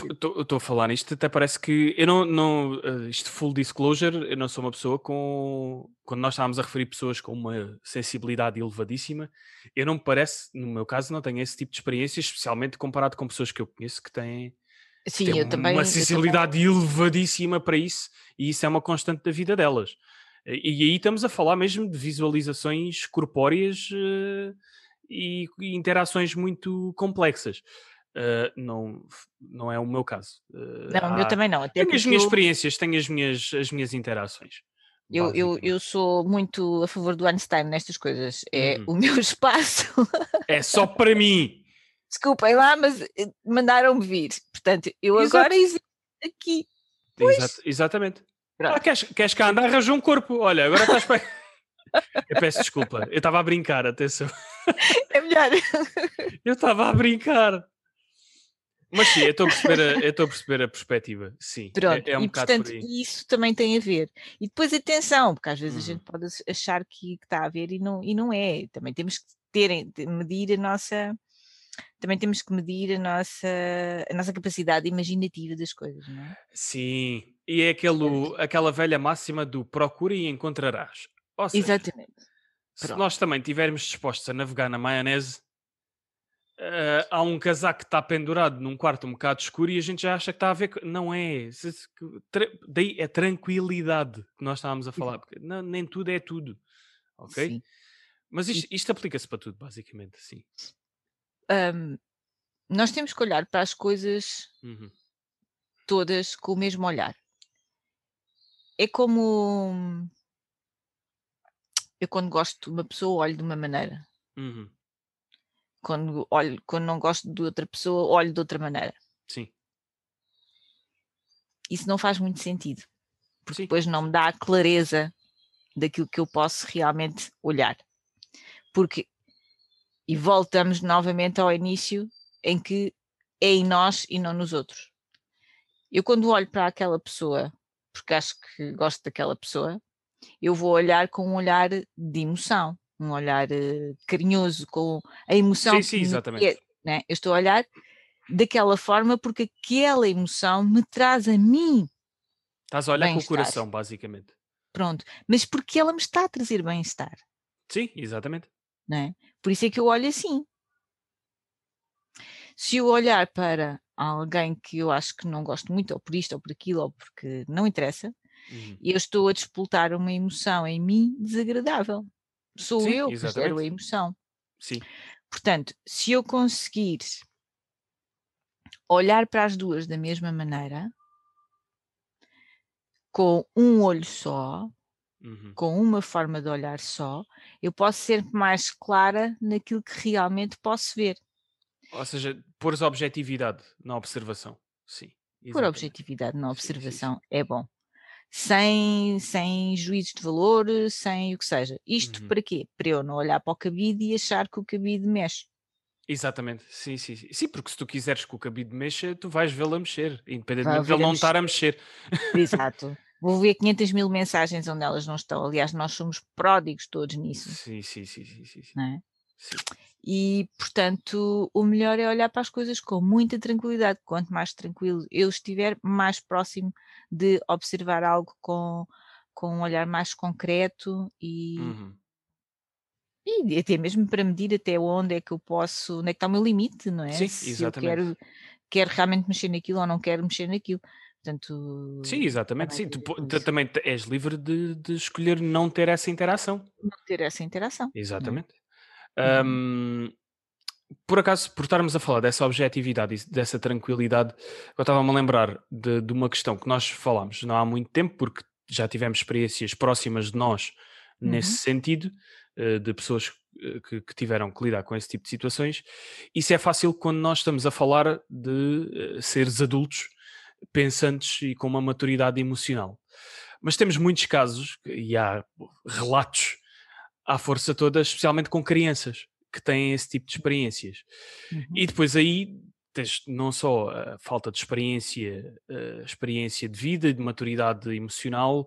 estou a falar nisto, até parece que eu não, não uh, isto full disclosure, eu não sou uma pessoa com quando nós estávamos a referir pessoas com uma sensibilidade elevadíssima, eu não me parece, no meu caso, não tenho esse tipo de experiência, especialmente comparado com pessoas que eu conheço que têm, Sim, têm eu também, uma sensibilidade também... elevadíssima para isso, e isso é uma constante da vida delas. E, aí estamos a falar mesmo de visualizações corpóreas uh, e, e, interações muito complexas. Uh, não, não é o meu caso. Uh, não, o meu também não. Até tenho as minhas eu... experiências, tenho as minhas, as minhas interações. Eu, eu, eu sou muito a favor do Einstein nestas coisas. É uhum. o meu [LAUGHS] espaço. é só para mim. Desculpem lá, mas eh, mandaram-me vir. Portanto, eu Exato. agora existo aqui. Pois. exatamente. Ah, queres, queres cá andar? Arranjou um corpo. Olha, agora estás para. eu peço desculpa. Eu estava a brincar, atenção. [LAUGHS] É melhor. eu estava a brincar. Mas sim, eu estou a perceber a, eu a, perceber a perspectiva, sim. É, Pronto, é, é um e portanto isso também tem a ver. E depois atenção, porque às vezes a gente uhum. pode achar que, que, está a ver e não, e não é. Também temos que ter, medir a nossa também temos que medir a nossa, a nossa capacidade imaginativa das coisas, não é? Sim, e é aquele, aquela velha máxima do procura e encontrarás. Seja, Exatamente. Se Pronto. nós também estivermos dispostos a navegar na maionese, Uh, há um casaco que está pendurado num quarto um bocado escuro e a gente já acha que está a ver. Não é. Daí é tranquilidade que nós estávamos a falar, porque não, nem tudo é tudo. Ok? Sim. Mas isto, isto aplica-se para tudo, basicamente, sim. Um, nós temos que olhar para as coisas uhum. todas com o mesmo olhar. É como eu quando gosto de uma pessoa olho de uma maneira. Uhum quando, olho, quando não gosto de outra pessoa, olho de outra maneira. Sim. Isso não faz muito sentido, porque Sim. depois não me dá a clareza daquilo que eu posso realmente olhar. Porque, e voltamos novamente ao início, em que é em nós e não nos outros. Eu, quando olho para aquela pessoa, porque acho que gosto daquela pessoa, eu vou olhar com um olhar de emoção um olhar uh, carinhoso, com a emoção. Sim, sim, exatamente. É, né? Eu estou a olhar daquela forma porque aquela emoção me traz a mim. Estás a olhar com o coração, basicamente. Pronto, mas porque ela me está a trazer bem-estar. Sim, exatamente. Né? Por isso é que eu olho assim. Se eu olhar para alguém que eu acho que não gosto muito, ou por isto, ou por aquilo, ou porque não interessa, uhum. eu estou a despoltar uma emoção em mim desagradável sou Sim, eu que gero a emoção. Sim. Portanto, se eu conseguir olhar para as duas da mesma maneira, com um olho só, uhum. com uma forma de olhar só, eu posso ser mais clara naquilo que realmente posso ver. Ou seja, pôr objetividade na observação. Sim. Por objetividade na observação sim, sim, sim. é bom sem, sem juízos de valor, sem o que seja. Isto uhum. para quê? Para eu não olhar para o cabide e achar que o cabide mexe. Exatamente, sim, sim, sim. Sim, porque se tu quiseres que o cabide mexa, tu vais vê-lo a mexer, independentemente de ele não estar a mexer. Exato. [LAUGHS] Vou ver 500 mil mensagens onde elas não estão. Aliás, nós somos pródigos todos nisso. Sim, sim, sim, sim. sim, sim. É? sim. E, portanto, o melhor é olhar para as coisas com muita tranquilidade. Quanto mais tranquilo eu estiver, mais próximo de observar algo com, com um olhar mais concreto e, uhum. e até mesmo para medir até onde é que eu posso, onde é que está o meu limite, não é? Sim, Se exatamente. eu quero, quero realmente mexer naquilo ou não quero mexer naquilo. Portanto, sim, exatamente. Sim, tu, tu também és livre de, de, escolher não ter essa interação. Não ter essa interação. É? Exatamente. Um, por acaso, por estarmos a falar dessa objetividade e dessa tranquilidade, eu estava-me a lembrar de, de, uma questão que nós falámos não há muito tempo, porque já tivemos experiências próximas de nós uhum. nesse sentido, uh, de pessoas eh, que, que, tiveram que lidar com esse tipo de situações. Isso é fácil quando nós estamos a falar de uh, seres adultos, pensantes e com uma maturidade emocional. Mas temos muitos casos, e há relatos à força toda, especialmente com crianças que têm esse tipo de experiências. Uhum. E depois aí tens não só a falta de experiência, a experiência de vida, de maturidade emocional,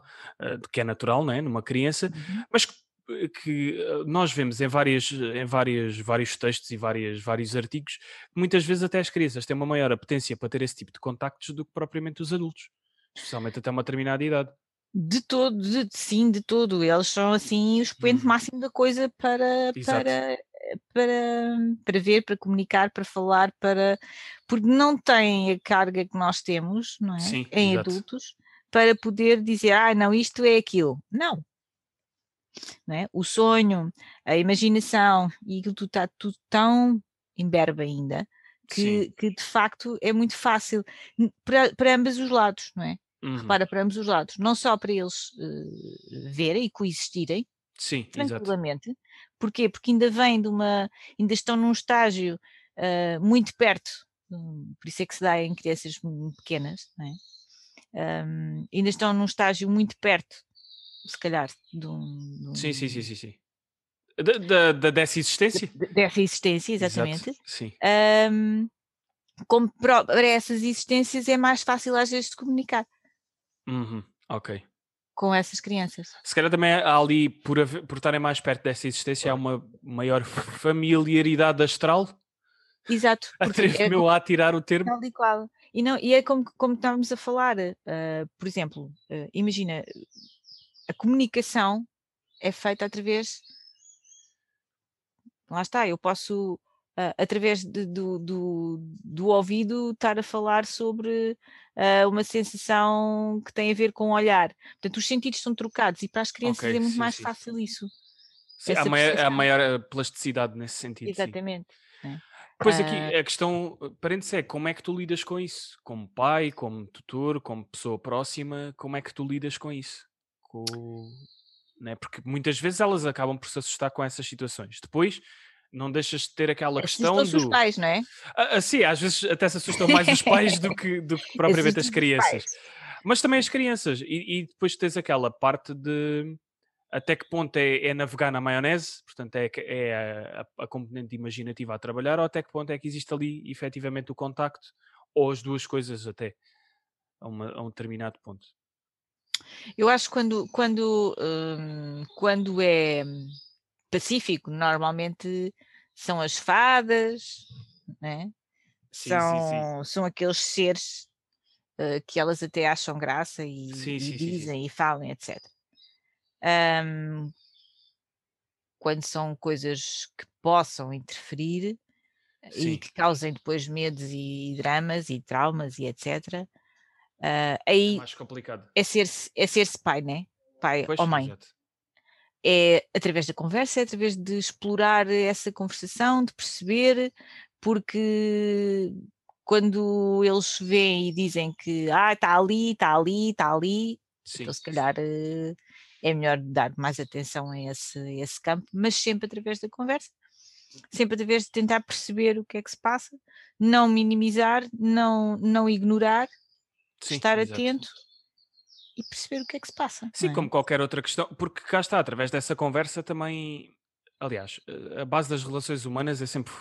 que é natural, né, numa criança, uhum. mas que, que, nós vemos em, várias, em várias, vários textos e várias, vários artigos, muitas vezes até as crianças têm uma maior apetência para ter esse tipo de contactos do que propriamente os adultos, especialmente até uma determinada idade. De todo, de, sim, de todo. Eles são assim o expoente uhum. máximo da coisa para, para, para, para ver, para comunicar, para falar, para porque não têm a carga que nós temos, não é? Sim, em exato. adultos, para poder dizer, ah, não, isto é aquilo. Não. não é? O sonho, a imaginação e aquilo tudo está tudo tão imberbe ainda que, que, de facto é muito fácil para, para ambos os lados, não é? Uhum. Repara, para ambos os lados, não só para eles uh, verem e coexistirem Sim, tranquilamente. Exato. Porquê? Porque ainda vêm de uma, ainda estão num estágio uh, muito perto, um, por isso é que se dá em crianças pequenas, é? Um, ainda estão num estágio muito perto, se calhar, de um. De um... Sim, sim, sim, sim. sim. Da, da, da, dessa existência? dessa existência, exatamente. Exato. Sim. Como para essas existências é mais fácil às vezes de comunicar. Uhum. Ok. Com essas crianças. Se calhar também há ali, por, por estarem mais perto dessa existência, há uma maior familiaridade astral. Exato. [LAUGHS] Atrevo-me é, a tirar o termo. Tal e qual. E, não, e é como, como estávamos a falar, uh, por exemplo, uh, imagina, a comunicação é feita através. Lá está, eu posso uh, através de, do, do, do, ouvido, estar a falar sobre uh, uma sensação que tem a ver com o olhar. Portanto, os sentidos são trocados e para as crianças okay, é muito sim, mais sim. fácil isso. Sim, há, maior, há maior eh, plasticidade nesse sentido. Exatamente. É. Pois aqui a questão, parente é como é que tu lidas com isso? Como pai, como tutor, como pessoa próxima, como é que tu lidas com isso? Com... Né? Porque muitas vezes elas acabam por se assustar com essas situações. Depois não deixas de ter aquela questão do... os pais, não é? Ah, ah, sim, às vezes até se assustam mais os pais do que, do que [LAUGHS] propriamente as crianças. Mas também as crianças. E, e, depois tens aquela parte de até que ponto é, é navegar na maionese, portanto é, é a, a, componente imaginativa a trabalhar, ou até que ponto é que existe ali efetivamente o contacto, ou as duas coisas até, a, uma, a um determinado ponto. Eu acho que quando, quando, hum, quando é Pacífico, normalmente são as fadas, né? Sim, são, sim, sim. são aqueles seres uh, que elas até acham graça e, e dizem e falam, etc. Um, quando são coisas que possam interferir e que causem depois medos e dramas e traumas e etc. Uh, ah, aí é mais complicado. É ser-se é ser pai, né? Pai pois, ou mãe. Exato é através da conversa, é através de explorar essa conversação, de perceber, porque quando eles vêm e dizem que ah, está ali, está ali, está ali, Sim. então se calhar eh, é melhor dar mais atenção a esse, a esse campo, mas sempre através da conversa, sempre através de tentar perceber o que é que se passa, não minimizar, não, não ignorar, Sim, estar exato. atento e perceber o que é que se passa. Sim, é? como qualquer outra questão, porque cá está, através dessa conversa também, aliás, a base das relações humanas é sempre,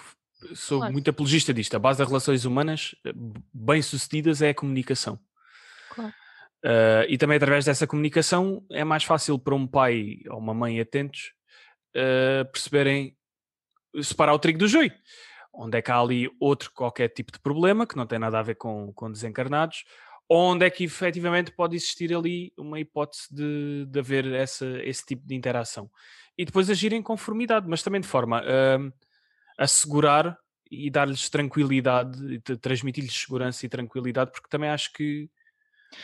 sou claro. muito apologista disto, a base das relações humanas eh, bem sucedidas é a comunicação. Claro. Uh, e também através dessa comunicação é mais fácil para um pai ou uma mãe atentos uh, perceberem separar o trigo do joio. Onde é que há ali outro qualquer tipo de problema que não tem nada a ver com, com desencarnados, onde é que efetivamente pode existir ali uma hipótese de, de haver essa, esse tipo de interação. E depois agir em conformidade, mas também de forma a assegurar e dar-lhes tranquilidade, transmitir-lhes segurança e tranquilidade, porque também acho que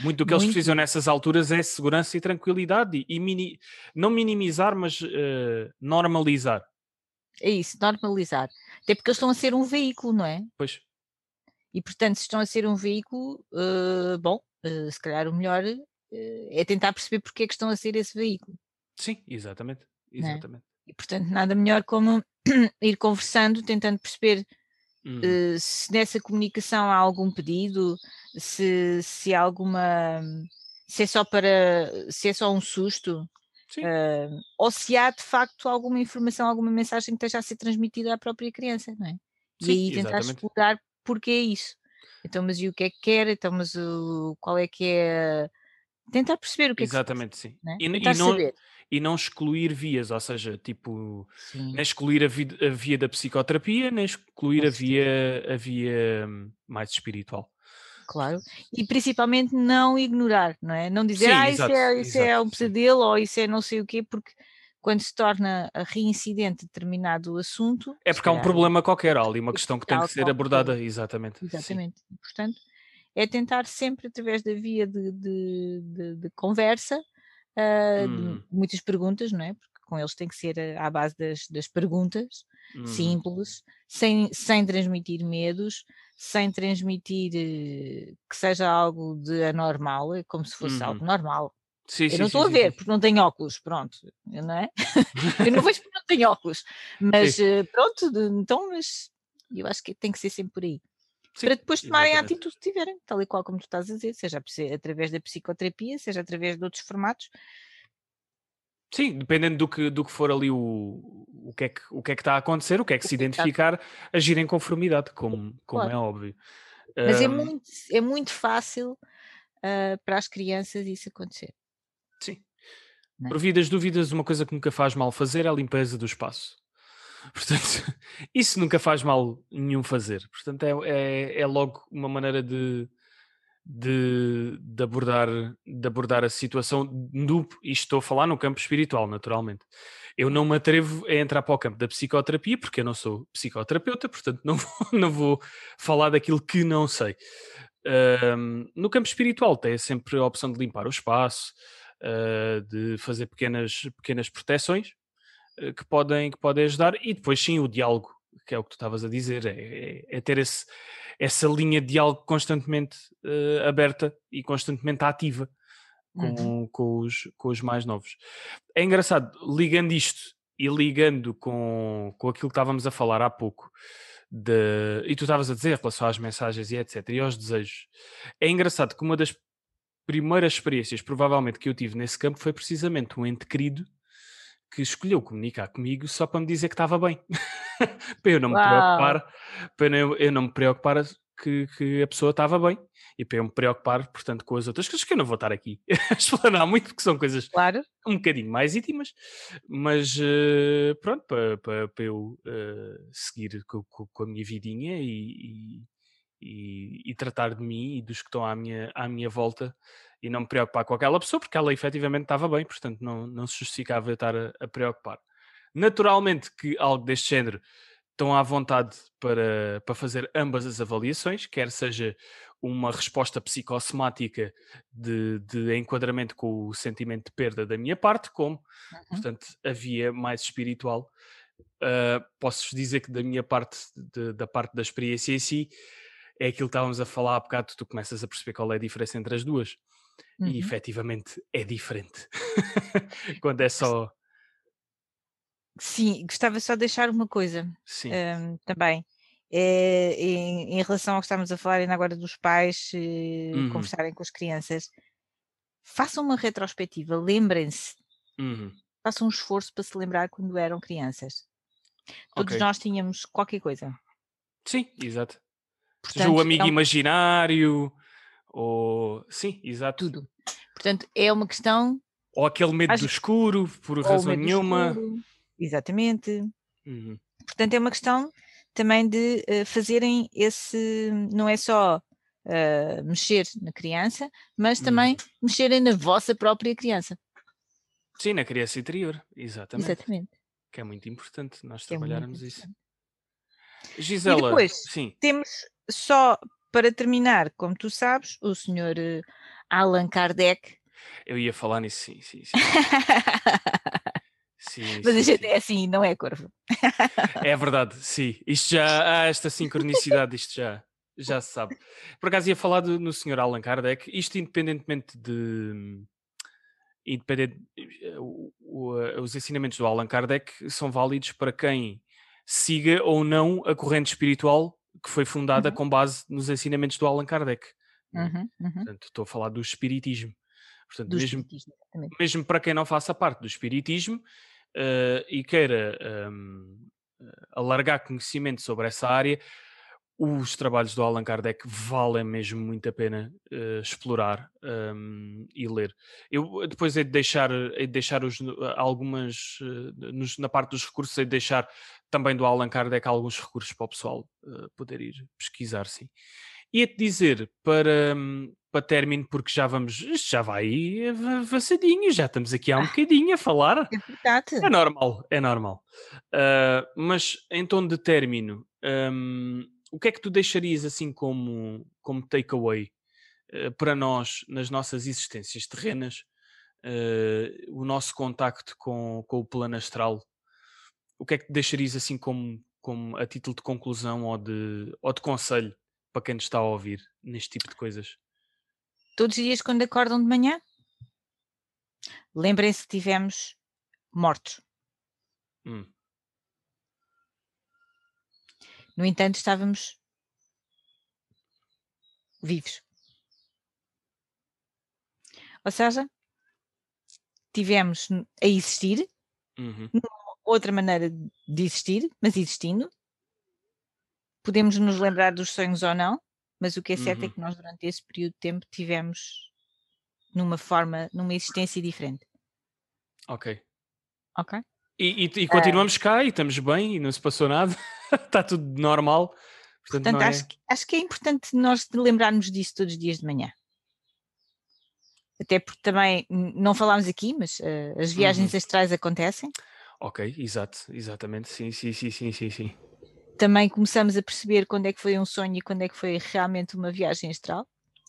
muito do que muito. eles precisam nessas alturas é segurança e tranquilidade e, e mini, não minimizar, mas uh, normalizar. É isso, normalizar. Até porque eles estão a ser um veículo, não é? Pois. E, portanto, se estão a ser um veículo, uh, bom, uh, se calhar o melhor uh, é tentar perceber porque é que estão a ser esse veículo. Sim, exatamente. É? exatamente. E, portanto, nada melhor como [CLEARS THROAT] ir conversando, tentando perceber hum. se nessa comunicação há algum pedido, se, se há alguma. se é só para. se é só um susto. Uh, ou se há de facto alguma informação, alguma mensagem que esteja a ser transmitida à própria criança, não é? Sim, e aí tentar exatamente. explorar porque é isso. Então, mas e o que é que quer? Então, mas o, qual é que é. Tentar perceber o que Exatamente, é que sim. Né? E, e, não, saber. e não excluir vias, ou seja, tipo, sim. nem excluir a, vi, a, via da psicoterapia, nem excluir a via, a via mais espiritual. Claro, e principalmente não ignorar, não é? Não dizer, sim, ah, exato, isso, é, isso exato, é um pesadelo sim. ou isso é não sei o quê, porque quando se torna reincidente determinado assunto. É porque há um problema qualquer, há ali uma questão que tem que ser abordada, exatamente. Exatamente. Sim. Portanto, é tentar sempre, através da via de, de, de, de conversa, uh, hum. muitas perguntas, não é? Porque com eles tem que ser eh, à base das, das perguntas, Uhum. simples, sem, sem transmitir medos, sem transmitir eh, que seja algo de anormal, é como se fosse Uhum. algo normal. Sim, Eu sim, não sim, estou a sim, ver, sim. porque não tenho óculos, pronto, não é? [LAUGHS] Eu não vejo porque não tenho óculos, mas eh, pronto, então, mas eu acho que tem que ser sempre por aí. Para depois tomarem a atitude que tiverem, tal e qual como tu estás a dizer, seja a através da psicoterapia, seja através de outros formatos. Sim, dependendo do que, do que for ali o, o, que é que, o que é que está a acontecer, o que é que se é a identificar, agir em conformidade, como, como Claro. é óbvio. Mas é Ahm, muito, é muito fácil ah, para as crianças isso acontecer. Não é? Por vidas dúvidas, uma coisa que nunca faz mal fazer é a limpeza do espaço. [LAUGHS] Portanto, isso nunca faz mal nenhum fazer. Portanto, é, é, é logo uma maneira de, de, de abordar, de abordar a situação do, e estou a falar no campo espiritual, naturalmente. Eu não me atrevo a entrar para o campo da psicoterapia, porque eu não sou psicoterapeuta, portanto não vou, [LAUGHS] não vou falar daquilo que não sei. Ahm, no campo espiritual tem sempre a opção de limpar o espaço, ah, de fazer pequenas, pequenas proteções eh, que podem, que podem ajudar, e depois sim o diálogo, que é o que tu estavas a dizer, é, é- é ter esse, essa linha de diálogo constantemente eh, aberta e constantemente ativa com, Uhum. com, os, com os mais novos. É engraçado, ligando isto e ligando com, com aquilo que estávamos a falar há pouco, de, e tu estavas a dizer em relação às mensagens e etc, e aos desejos, é engraçado que uma das primeiras experiências, provavelmente, que eu tive nesse campo foi precisamente um ente querido que escolheu comunicar comigo só para me dizer que estava bem. [LAUGHS] para eu não me Uau! preocupar, para eu, eu não me preocupar que, que a pessoa estava bem e para eu me preocupar, portanto, com as outras coisas que eu não vou estar aqui [LAUGHS] a explanar muito, porque são coisas Claro, um bocadinho mais íntimas, mas eh, pronto, para, para, para eu eh, seguir co- co- com, a minha vidinha e, e- e- e tratar de mim e dos que estão à minha, à minha volta e não me preocupar com aquela pessoa, porque ela efetivamente estava bem, portanto não, não se justificava eu estar a, a preocupar. Naturalmente que algo deste género estão à vontade para, para fazer ambas as avaliações, quer seja uma resposta psicossomática de, de enquadramento com o sentimento de perda da minha parte, como, Uhum. portanto, a via mais espiritual. Uh, Posso-vos dizer que da minha parte, de- da parte da experiência em si, é aquilo que estávamos a falar há bocado, tu começas a perceber qual é a diferença entre as duas. Uhum. E efetivamente é diferente. [LAUGHS] Quando é só. Sim, gostava só de deixar uma coisa hum, também. É, em, em relação ao que estamos a falar ainda agora dos pais eh, Uhum. conversarem com as crianças, façam uma retrospectiva, lembrem-se, Uhum. façam um esforço para se lembrar quando eram crianças. Todos Ok. nós tínhamos qualquer coisa. Sim, exato. Seja Portanto, o amigo é um- imaginário, ou. Sim, exato. tudo. Portanto, é uma questão. Ou aquele medo Às- do escuro, por ou razão nenhuma. escuro, Exatamente. Uhum. Portanto, é uma questão também de eh, fazerem esse. Não é só eh, mexer na criança, mas Uhum. também mexerem na vossa própria criança. Sim, na criança interior, exatamente. Exatamente. Que é muito importante nós é trabalharmos isso. Gisela, depois? sim, Temos só para terminar, como tu sabes, o senhor eh, Allan Kardec. eu ia falar nisso, sim, sim, sim. sim, [LAUGHS] Mas a gente é assim, não é, Corvo? É verdade, sim. Isto já há esta sincronicidade, isto já, já se sabe. Por acaso ia falar do- no Sr. Allan Kardec, isto independentemente de. Independente, eh, eh, os ensinamentos do Allan Kardec são válidos para quem siga ou não a corrente espiritual que foi fundada Uhum. com base nos ensinamentos do Allan Kardec. Uhum, uhum. Portanto, estou a falar do espiritismo. Portanto, Do mesmo, espiritismo, mesmo para quem não faça parte do espiritismo eh, e queira ehm, eh, alargar conhecimento sobre essa área, os trabalhos do Allan Kardec valem mesmo muito a pena eh, explorar ehm, e ler. Eu depois hei de deixar, hei de deixar os, algumas, eh, nos- na parte dos recursos, hei de deixar também do Allan Kardec alguns recursos para o pessoal eh, poder ir pesquisar, sim. Ia-te dizer para, hum, para término, porque já vamos, isto já vai avançadinho, já estamos aqui há um bocadinho a falar. [LAUGHS] É verdade. É normal, é normal. Ah, mas em tom de término, hum, o que é que tu deixarias assim como, como takeaway ah, para nós nas nossas existências terrenas uh, o nosso contacto com, com o plano astral, o que é que deixarias assim como, como a título de conclusão ou de, ou de conselho para quem nos está a ouvir neste tipo de coisas? Todos os dias quando acordam de manhã, lembrem-se que tivemos mortos. Hum. No entanto, estávamos vivos. Ou seja, tivemos a existir, uhum. Outra maneira de existir, mas existindo. Podemos nos lembrar dos sonhos ou não, mas o que é certo é uhum. é que nós, durante esse período de tempo, tivemos numa forma, numa existência diferente. Ok. Ok. E, e, e continuamos uh, cá e estamos bem e não se passou nada, [LAUGHS] está tudo normal. Portanto, portanto é... acho, que, acho que é importante nós lembrarmos disso todos os dias de manhã até porque também não falámos aqui, mas uh, as viagens uhum. astrais acontecem. Ok, exato, exatamente, sim, sim, sim, sim, sim, sim. Também começamos a perceber quando é que foi um sonho e quando é que foi realmente uma viagem astral,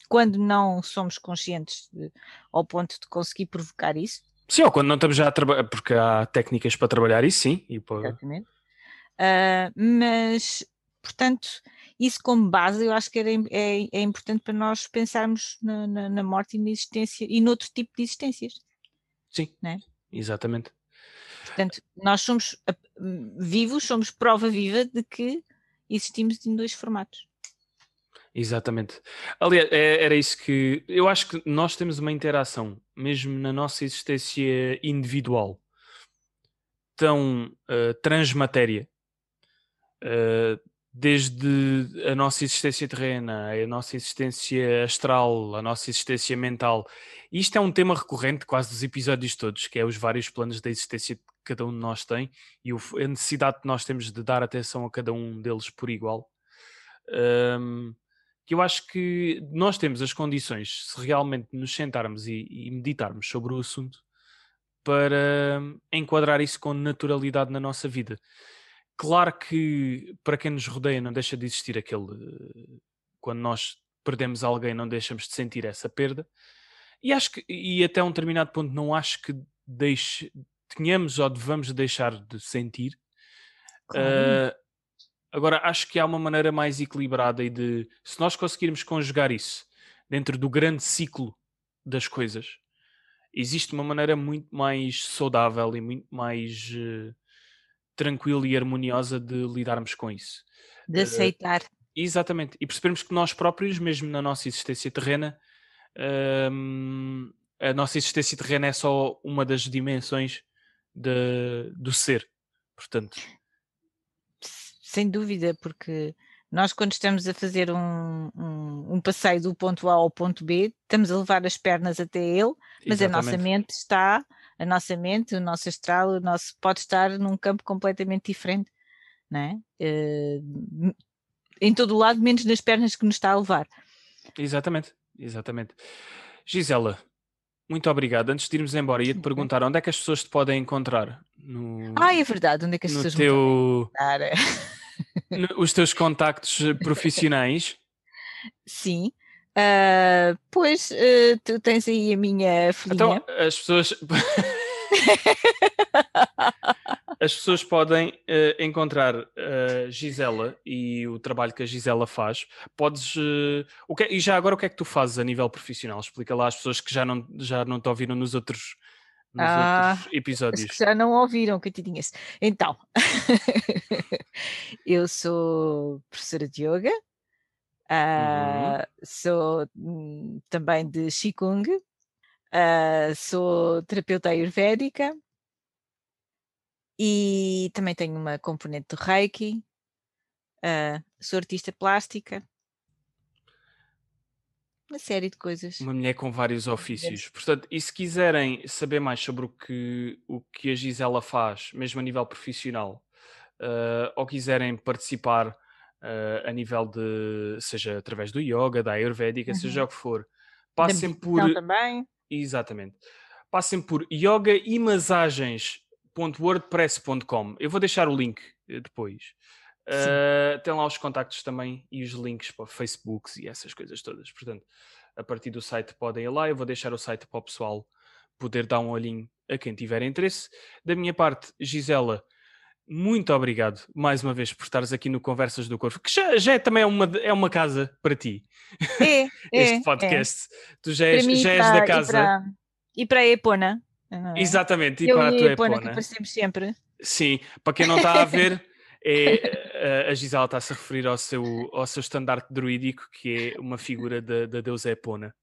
quando não somos conscientes de, ao ponto de conseguir provocar isso. Sim, ou quando não estamos já a trabalhar, porque há técnicas para trabalhar isso, sim. E para... Exatamente. Uh, mas, portanto, isso como base eu acho que era, é, é importante para nós pensarmos na, na, na, morte e na existência e noutro tipo de existências. Sim, né? exatamente. Portanto, nós somos vivos, somos prova viva de que existimos em dois formatos. Exatamente. Aliás, é, era isso que eu acho que nós temos uma interação, mesmo na nossa existência individual, tão uh, transmatéria, uh, desde a nossa existência terrena, a nossa existência astral, a nossa existência mental. Isto é um tema recorrente quase dos episódios todos, que é os vários planos da existência que cada um de nós tem e a necessidade que nós temos de dar atenção a cada um deles por igual. Um, que eu acho que nós temos as condições, se realmente nos sentarmos e, e meditarmos sobre o assunto, para enquadrar isso com naturalidade na nossa vida. Claro que para quem nos rodeia não deixa de existir aquele. Quando nós perdemos alguém, não deixamos de sentir essa perda. E acho que, e até um determinado ponto, não acho que deixe, tenhamos ou devamos deixar de sentir. Claro. Uh, agora, acho que há uma maneira mais equilibrada e de. Se nós conseguirmos conjugar isso dentro do grande ciclo das coisas, existe uma maneira muito mais saudável e muito mais. Uh, tranquila e harmoniosa de lidarmos com isso. De aceitar. Uh, exatamente. E percebermos que nós próprios, mesmo na nossa existência terrena, uh, a nossa existência terrena é só uma das dimensões de, do ser. Portanto. Sem dúvida, porque nós, quando estamos a fazer um, um, um, passeio do ponto A ao ponto B, estamos a levar as pernas até ele, mas Exatamente. a nossa mente está a nossa mente, o nosso astral, o nosso pode estar num campo completamente diferente, não é? Uh, em todo o lado, menos nas pernas que nos está a levar. Exatamente, exatamente. Gisela, muito obrigado. Antes de irmos embora, ia-te perguntar onde é que as pessoas te podem encontrar? No, ah, é verdade, onde é que as pessoas teu, podem encontrar? [LAUGHS] os teus contactos profissionais? Sim. Uh, pois uh, tu tens aí a minha filhinha. Então, as pessoas. [LAUGHS] [LAUGHS] as pessoas podem uh, encontrar a Gisela e o trabalho que a Gisela faz. Podes. o que, é, e já agora, o que é que tu fazes a nível profissional? Explica lá às pessoas que já não, já não te ouviram nos outros. Nos ah, outros episódios. que já não ouviram, coitadinhas. Então, [LAUGHS] eu sou professora de yoga, Uh, Sou hum, também de Qigong, uh, sou terapeuta ayurvédica e também tenho uma componente de Reiki, uh, sou artista plástica. Uma série de coisas. Uma mulher com vários ofícios. Portanto, e se quiserem saber mais sobre o que, o que a Gisela faz, mesmo a nível profissional, ou quiserem participar uh, a nível de, seja através do yoga, da ayurvédica, uhum. seja o que for. Passem por. também. Exatamente. Passem por yoga e massagens.wordpress.com. Eu vou deixar o link eh, depois. Uh, tem lá os contactos também e os links para Facebooks e essas coisas todas. Portanto, a partir do site podem ir lá. Eu vou deixar o site para o pessoal poder dar um olhinho a quem tiver interesse. Da minha parte, Gisela, muito obrigado mais uma vez por estares aqui no Conversas do Corvo, que já, já é também uma, é uma casa para ti. É, [LAUGHS] este é, podcast. é. Tu já és, já és da casa. E para, e para a Epona. É? Exatamente, e Eu para a tua Epona Epona. aparecemos sempre. Sim, para quem não está a ver, [LAUGHS] é, a- Gisela está-se a referir ao seu, ao seu estandarte druídico, que é uma figura da, da deusa Epona.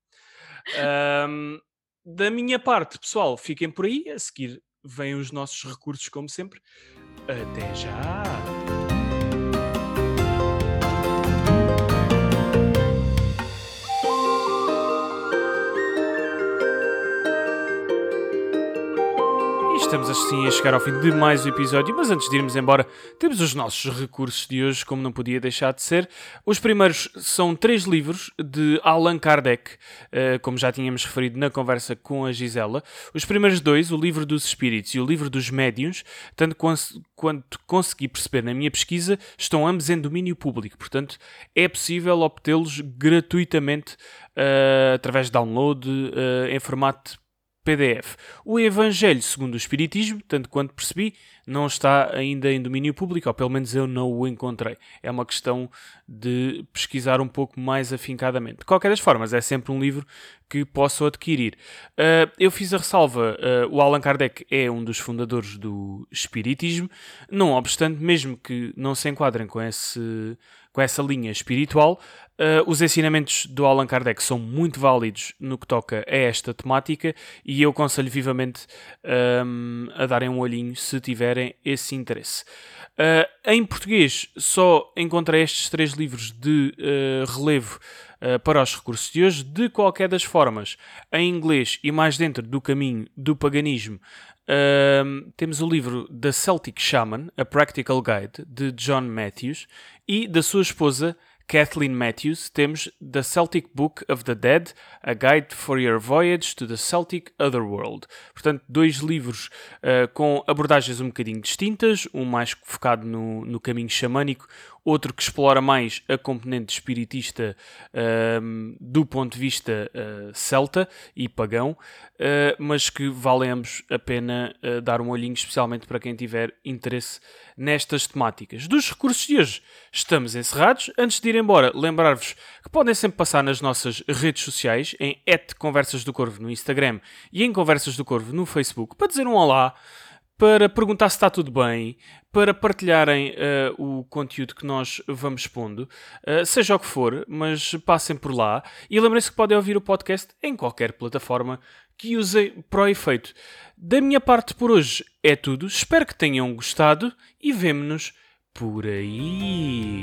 Ahm, da minha parte, pessoal, fiquem por aí. A seguir vêm os nossos recursos, como sempre. Até já! Estamos assim a chegar ao fim de mais um episódio, mas antes de irmos embora, temos os nossos recursos de hoje, como não podia deixar de ser. Os primeiros são três livros de Allan Kardec, eh, como já tínhamos referido na conversa com a Gisela. Os primeiros dois, o livro dos espíritos e o livro dos médiuns, tanto quanto consegui perceber na minha pesquisa, estão ambos em domínio público, portanto é possível obtê-los gratuitamente eh, através de download eh, em formato PDF. O Evangelho segundo o Espiritismo, tanto quanto percebi, não está ainda em domínio público, ou pelo menos eu não o encontrei. É uma questão de pesquisar um pouco mais afincadamente. De qualquer das formas, é sempre um livro que posso adquirir. Ah, eu fiz a ressalva, ah, o Allan Kardec é um dos fundadores do Espiritismo, não obstante, mesmo que não se enquadrem com, esse, com essa linha espiritual, ah, os ensinamentos do Allan Kardec são muito válidos no que toca a esta temática e eu aconselho vivamente ahm, a darem um olhinho se tiverem esse interesse. Ah, em português, só encontrei estes três livros de ah, relevo para os recursos de hoje. De qualquer das formas, em inglês e mais dentro do caminho do paganismo, ahm, temos o livro The Celtic Shaman, A Practical Guide, de John Matthews, e da sua esposa Kathleen Matthews, temos The Celtic Book of the Dead, A Guide for Your Voyage to the Celtic Otherworld. Portanto, dois livros ah, com abordagens um bocadinho distintas, um mais focado no, no caminho xamânico, outro que explora mais a componente espiritista ahm, do ponto de vista ah, celta e pagão, ah, mas que ambos a pena ah, dar um olhinho, especialmente para quem tiver interesse nestas temáticas. Dos recursos de hoje, estamos encerrados. Antes de ir embora, lembrar-vos que podem sempre passar nas nossas redes sociais, em Conversas do Corvo no Instagram e em Conversas do Corvo no Facebook, para dizer um olá, para perguntar se está tudo bem, para partilharem eh, o conteúdo que nós vamos expondo, eh, seja o que for, mas passem por lá e lembrem-se que podem ouvir o podcast em qualquer plataforma que usem para o efeito. Da minha parte por hoje é tudo, espero que tenham gostado e vemo-nos por aí.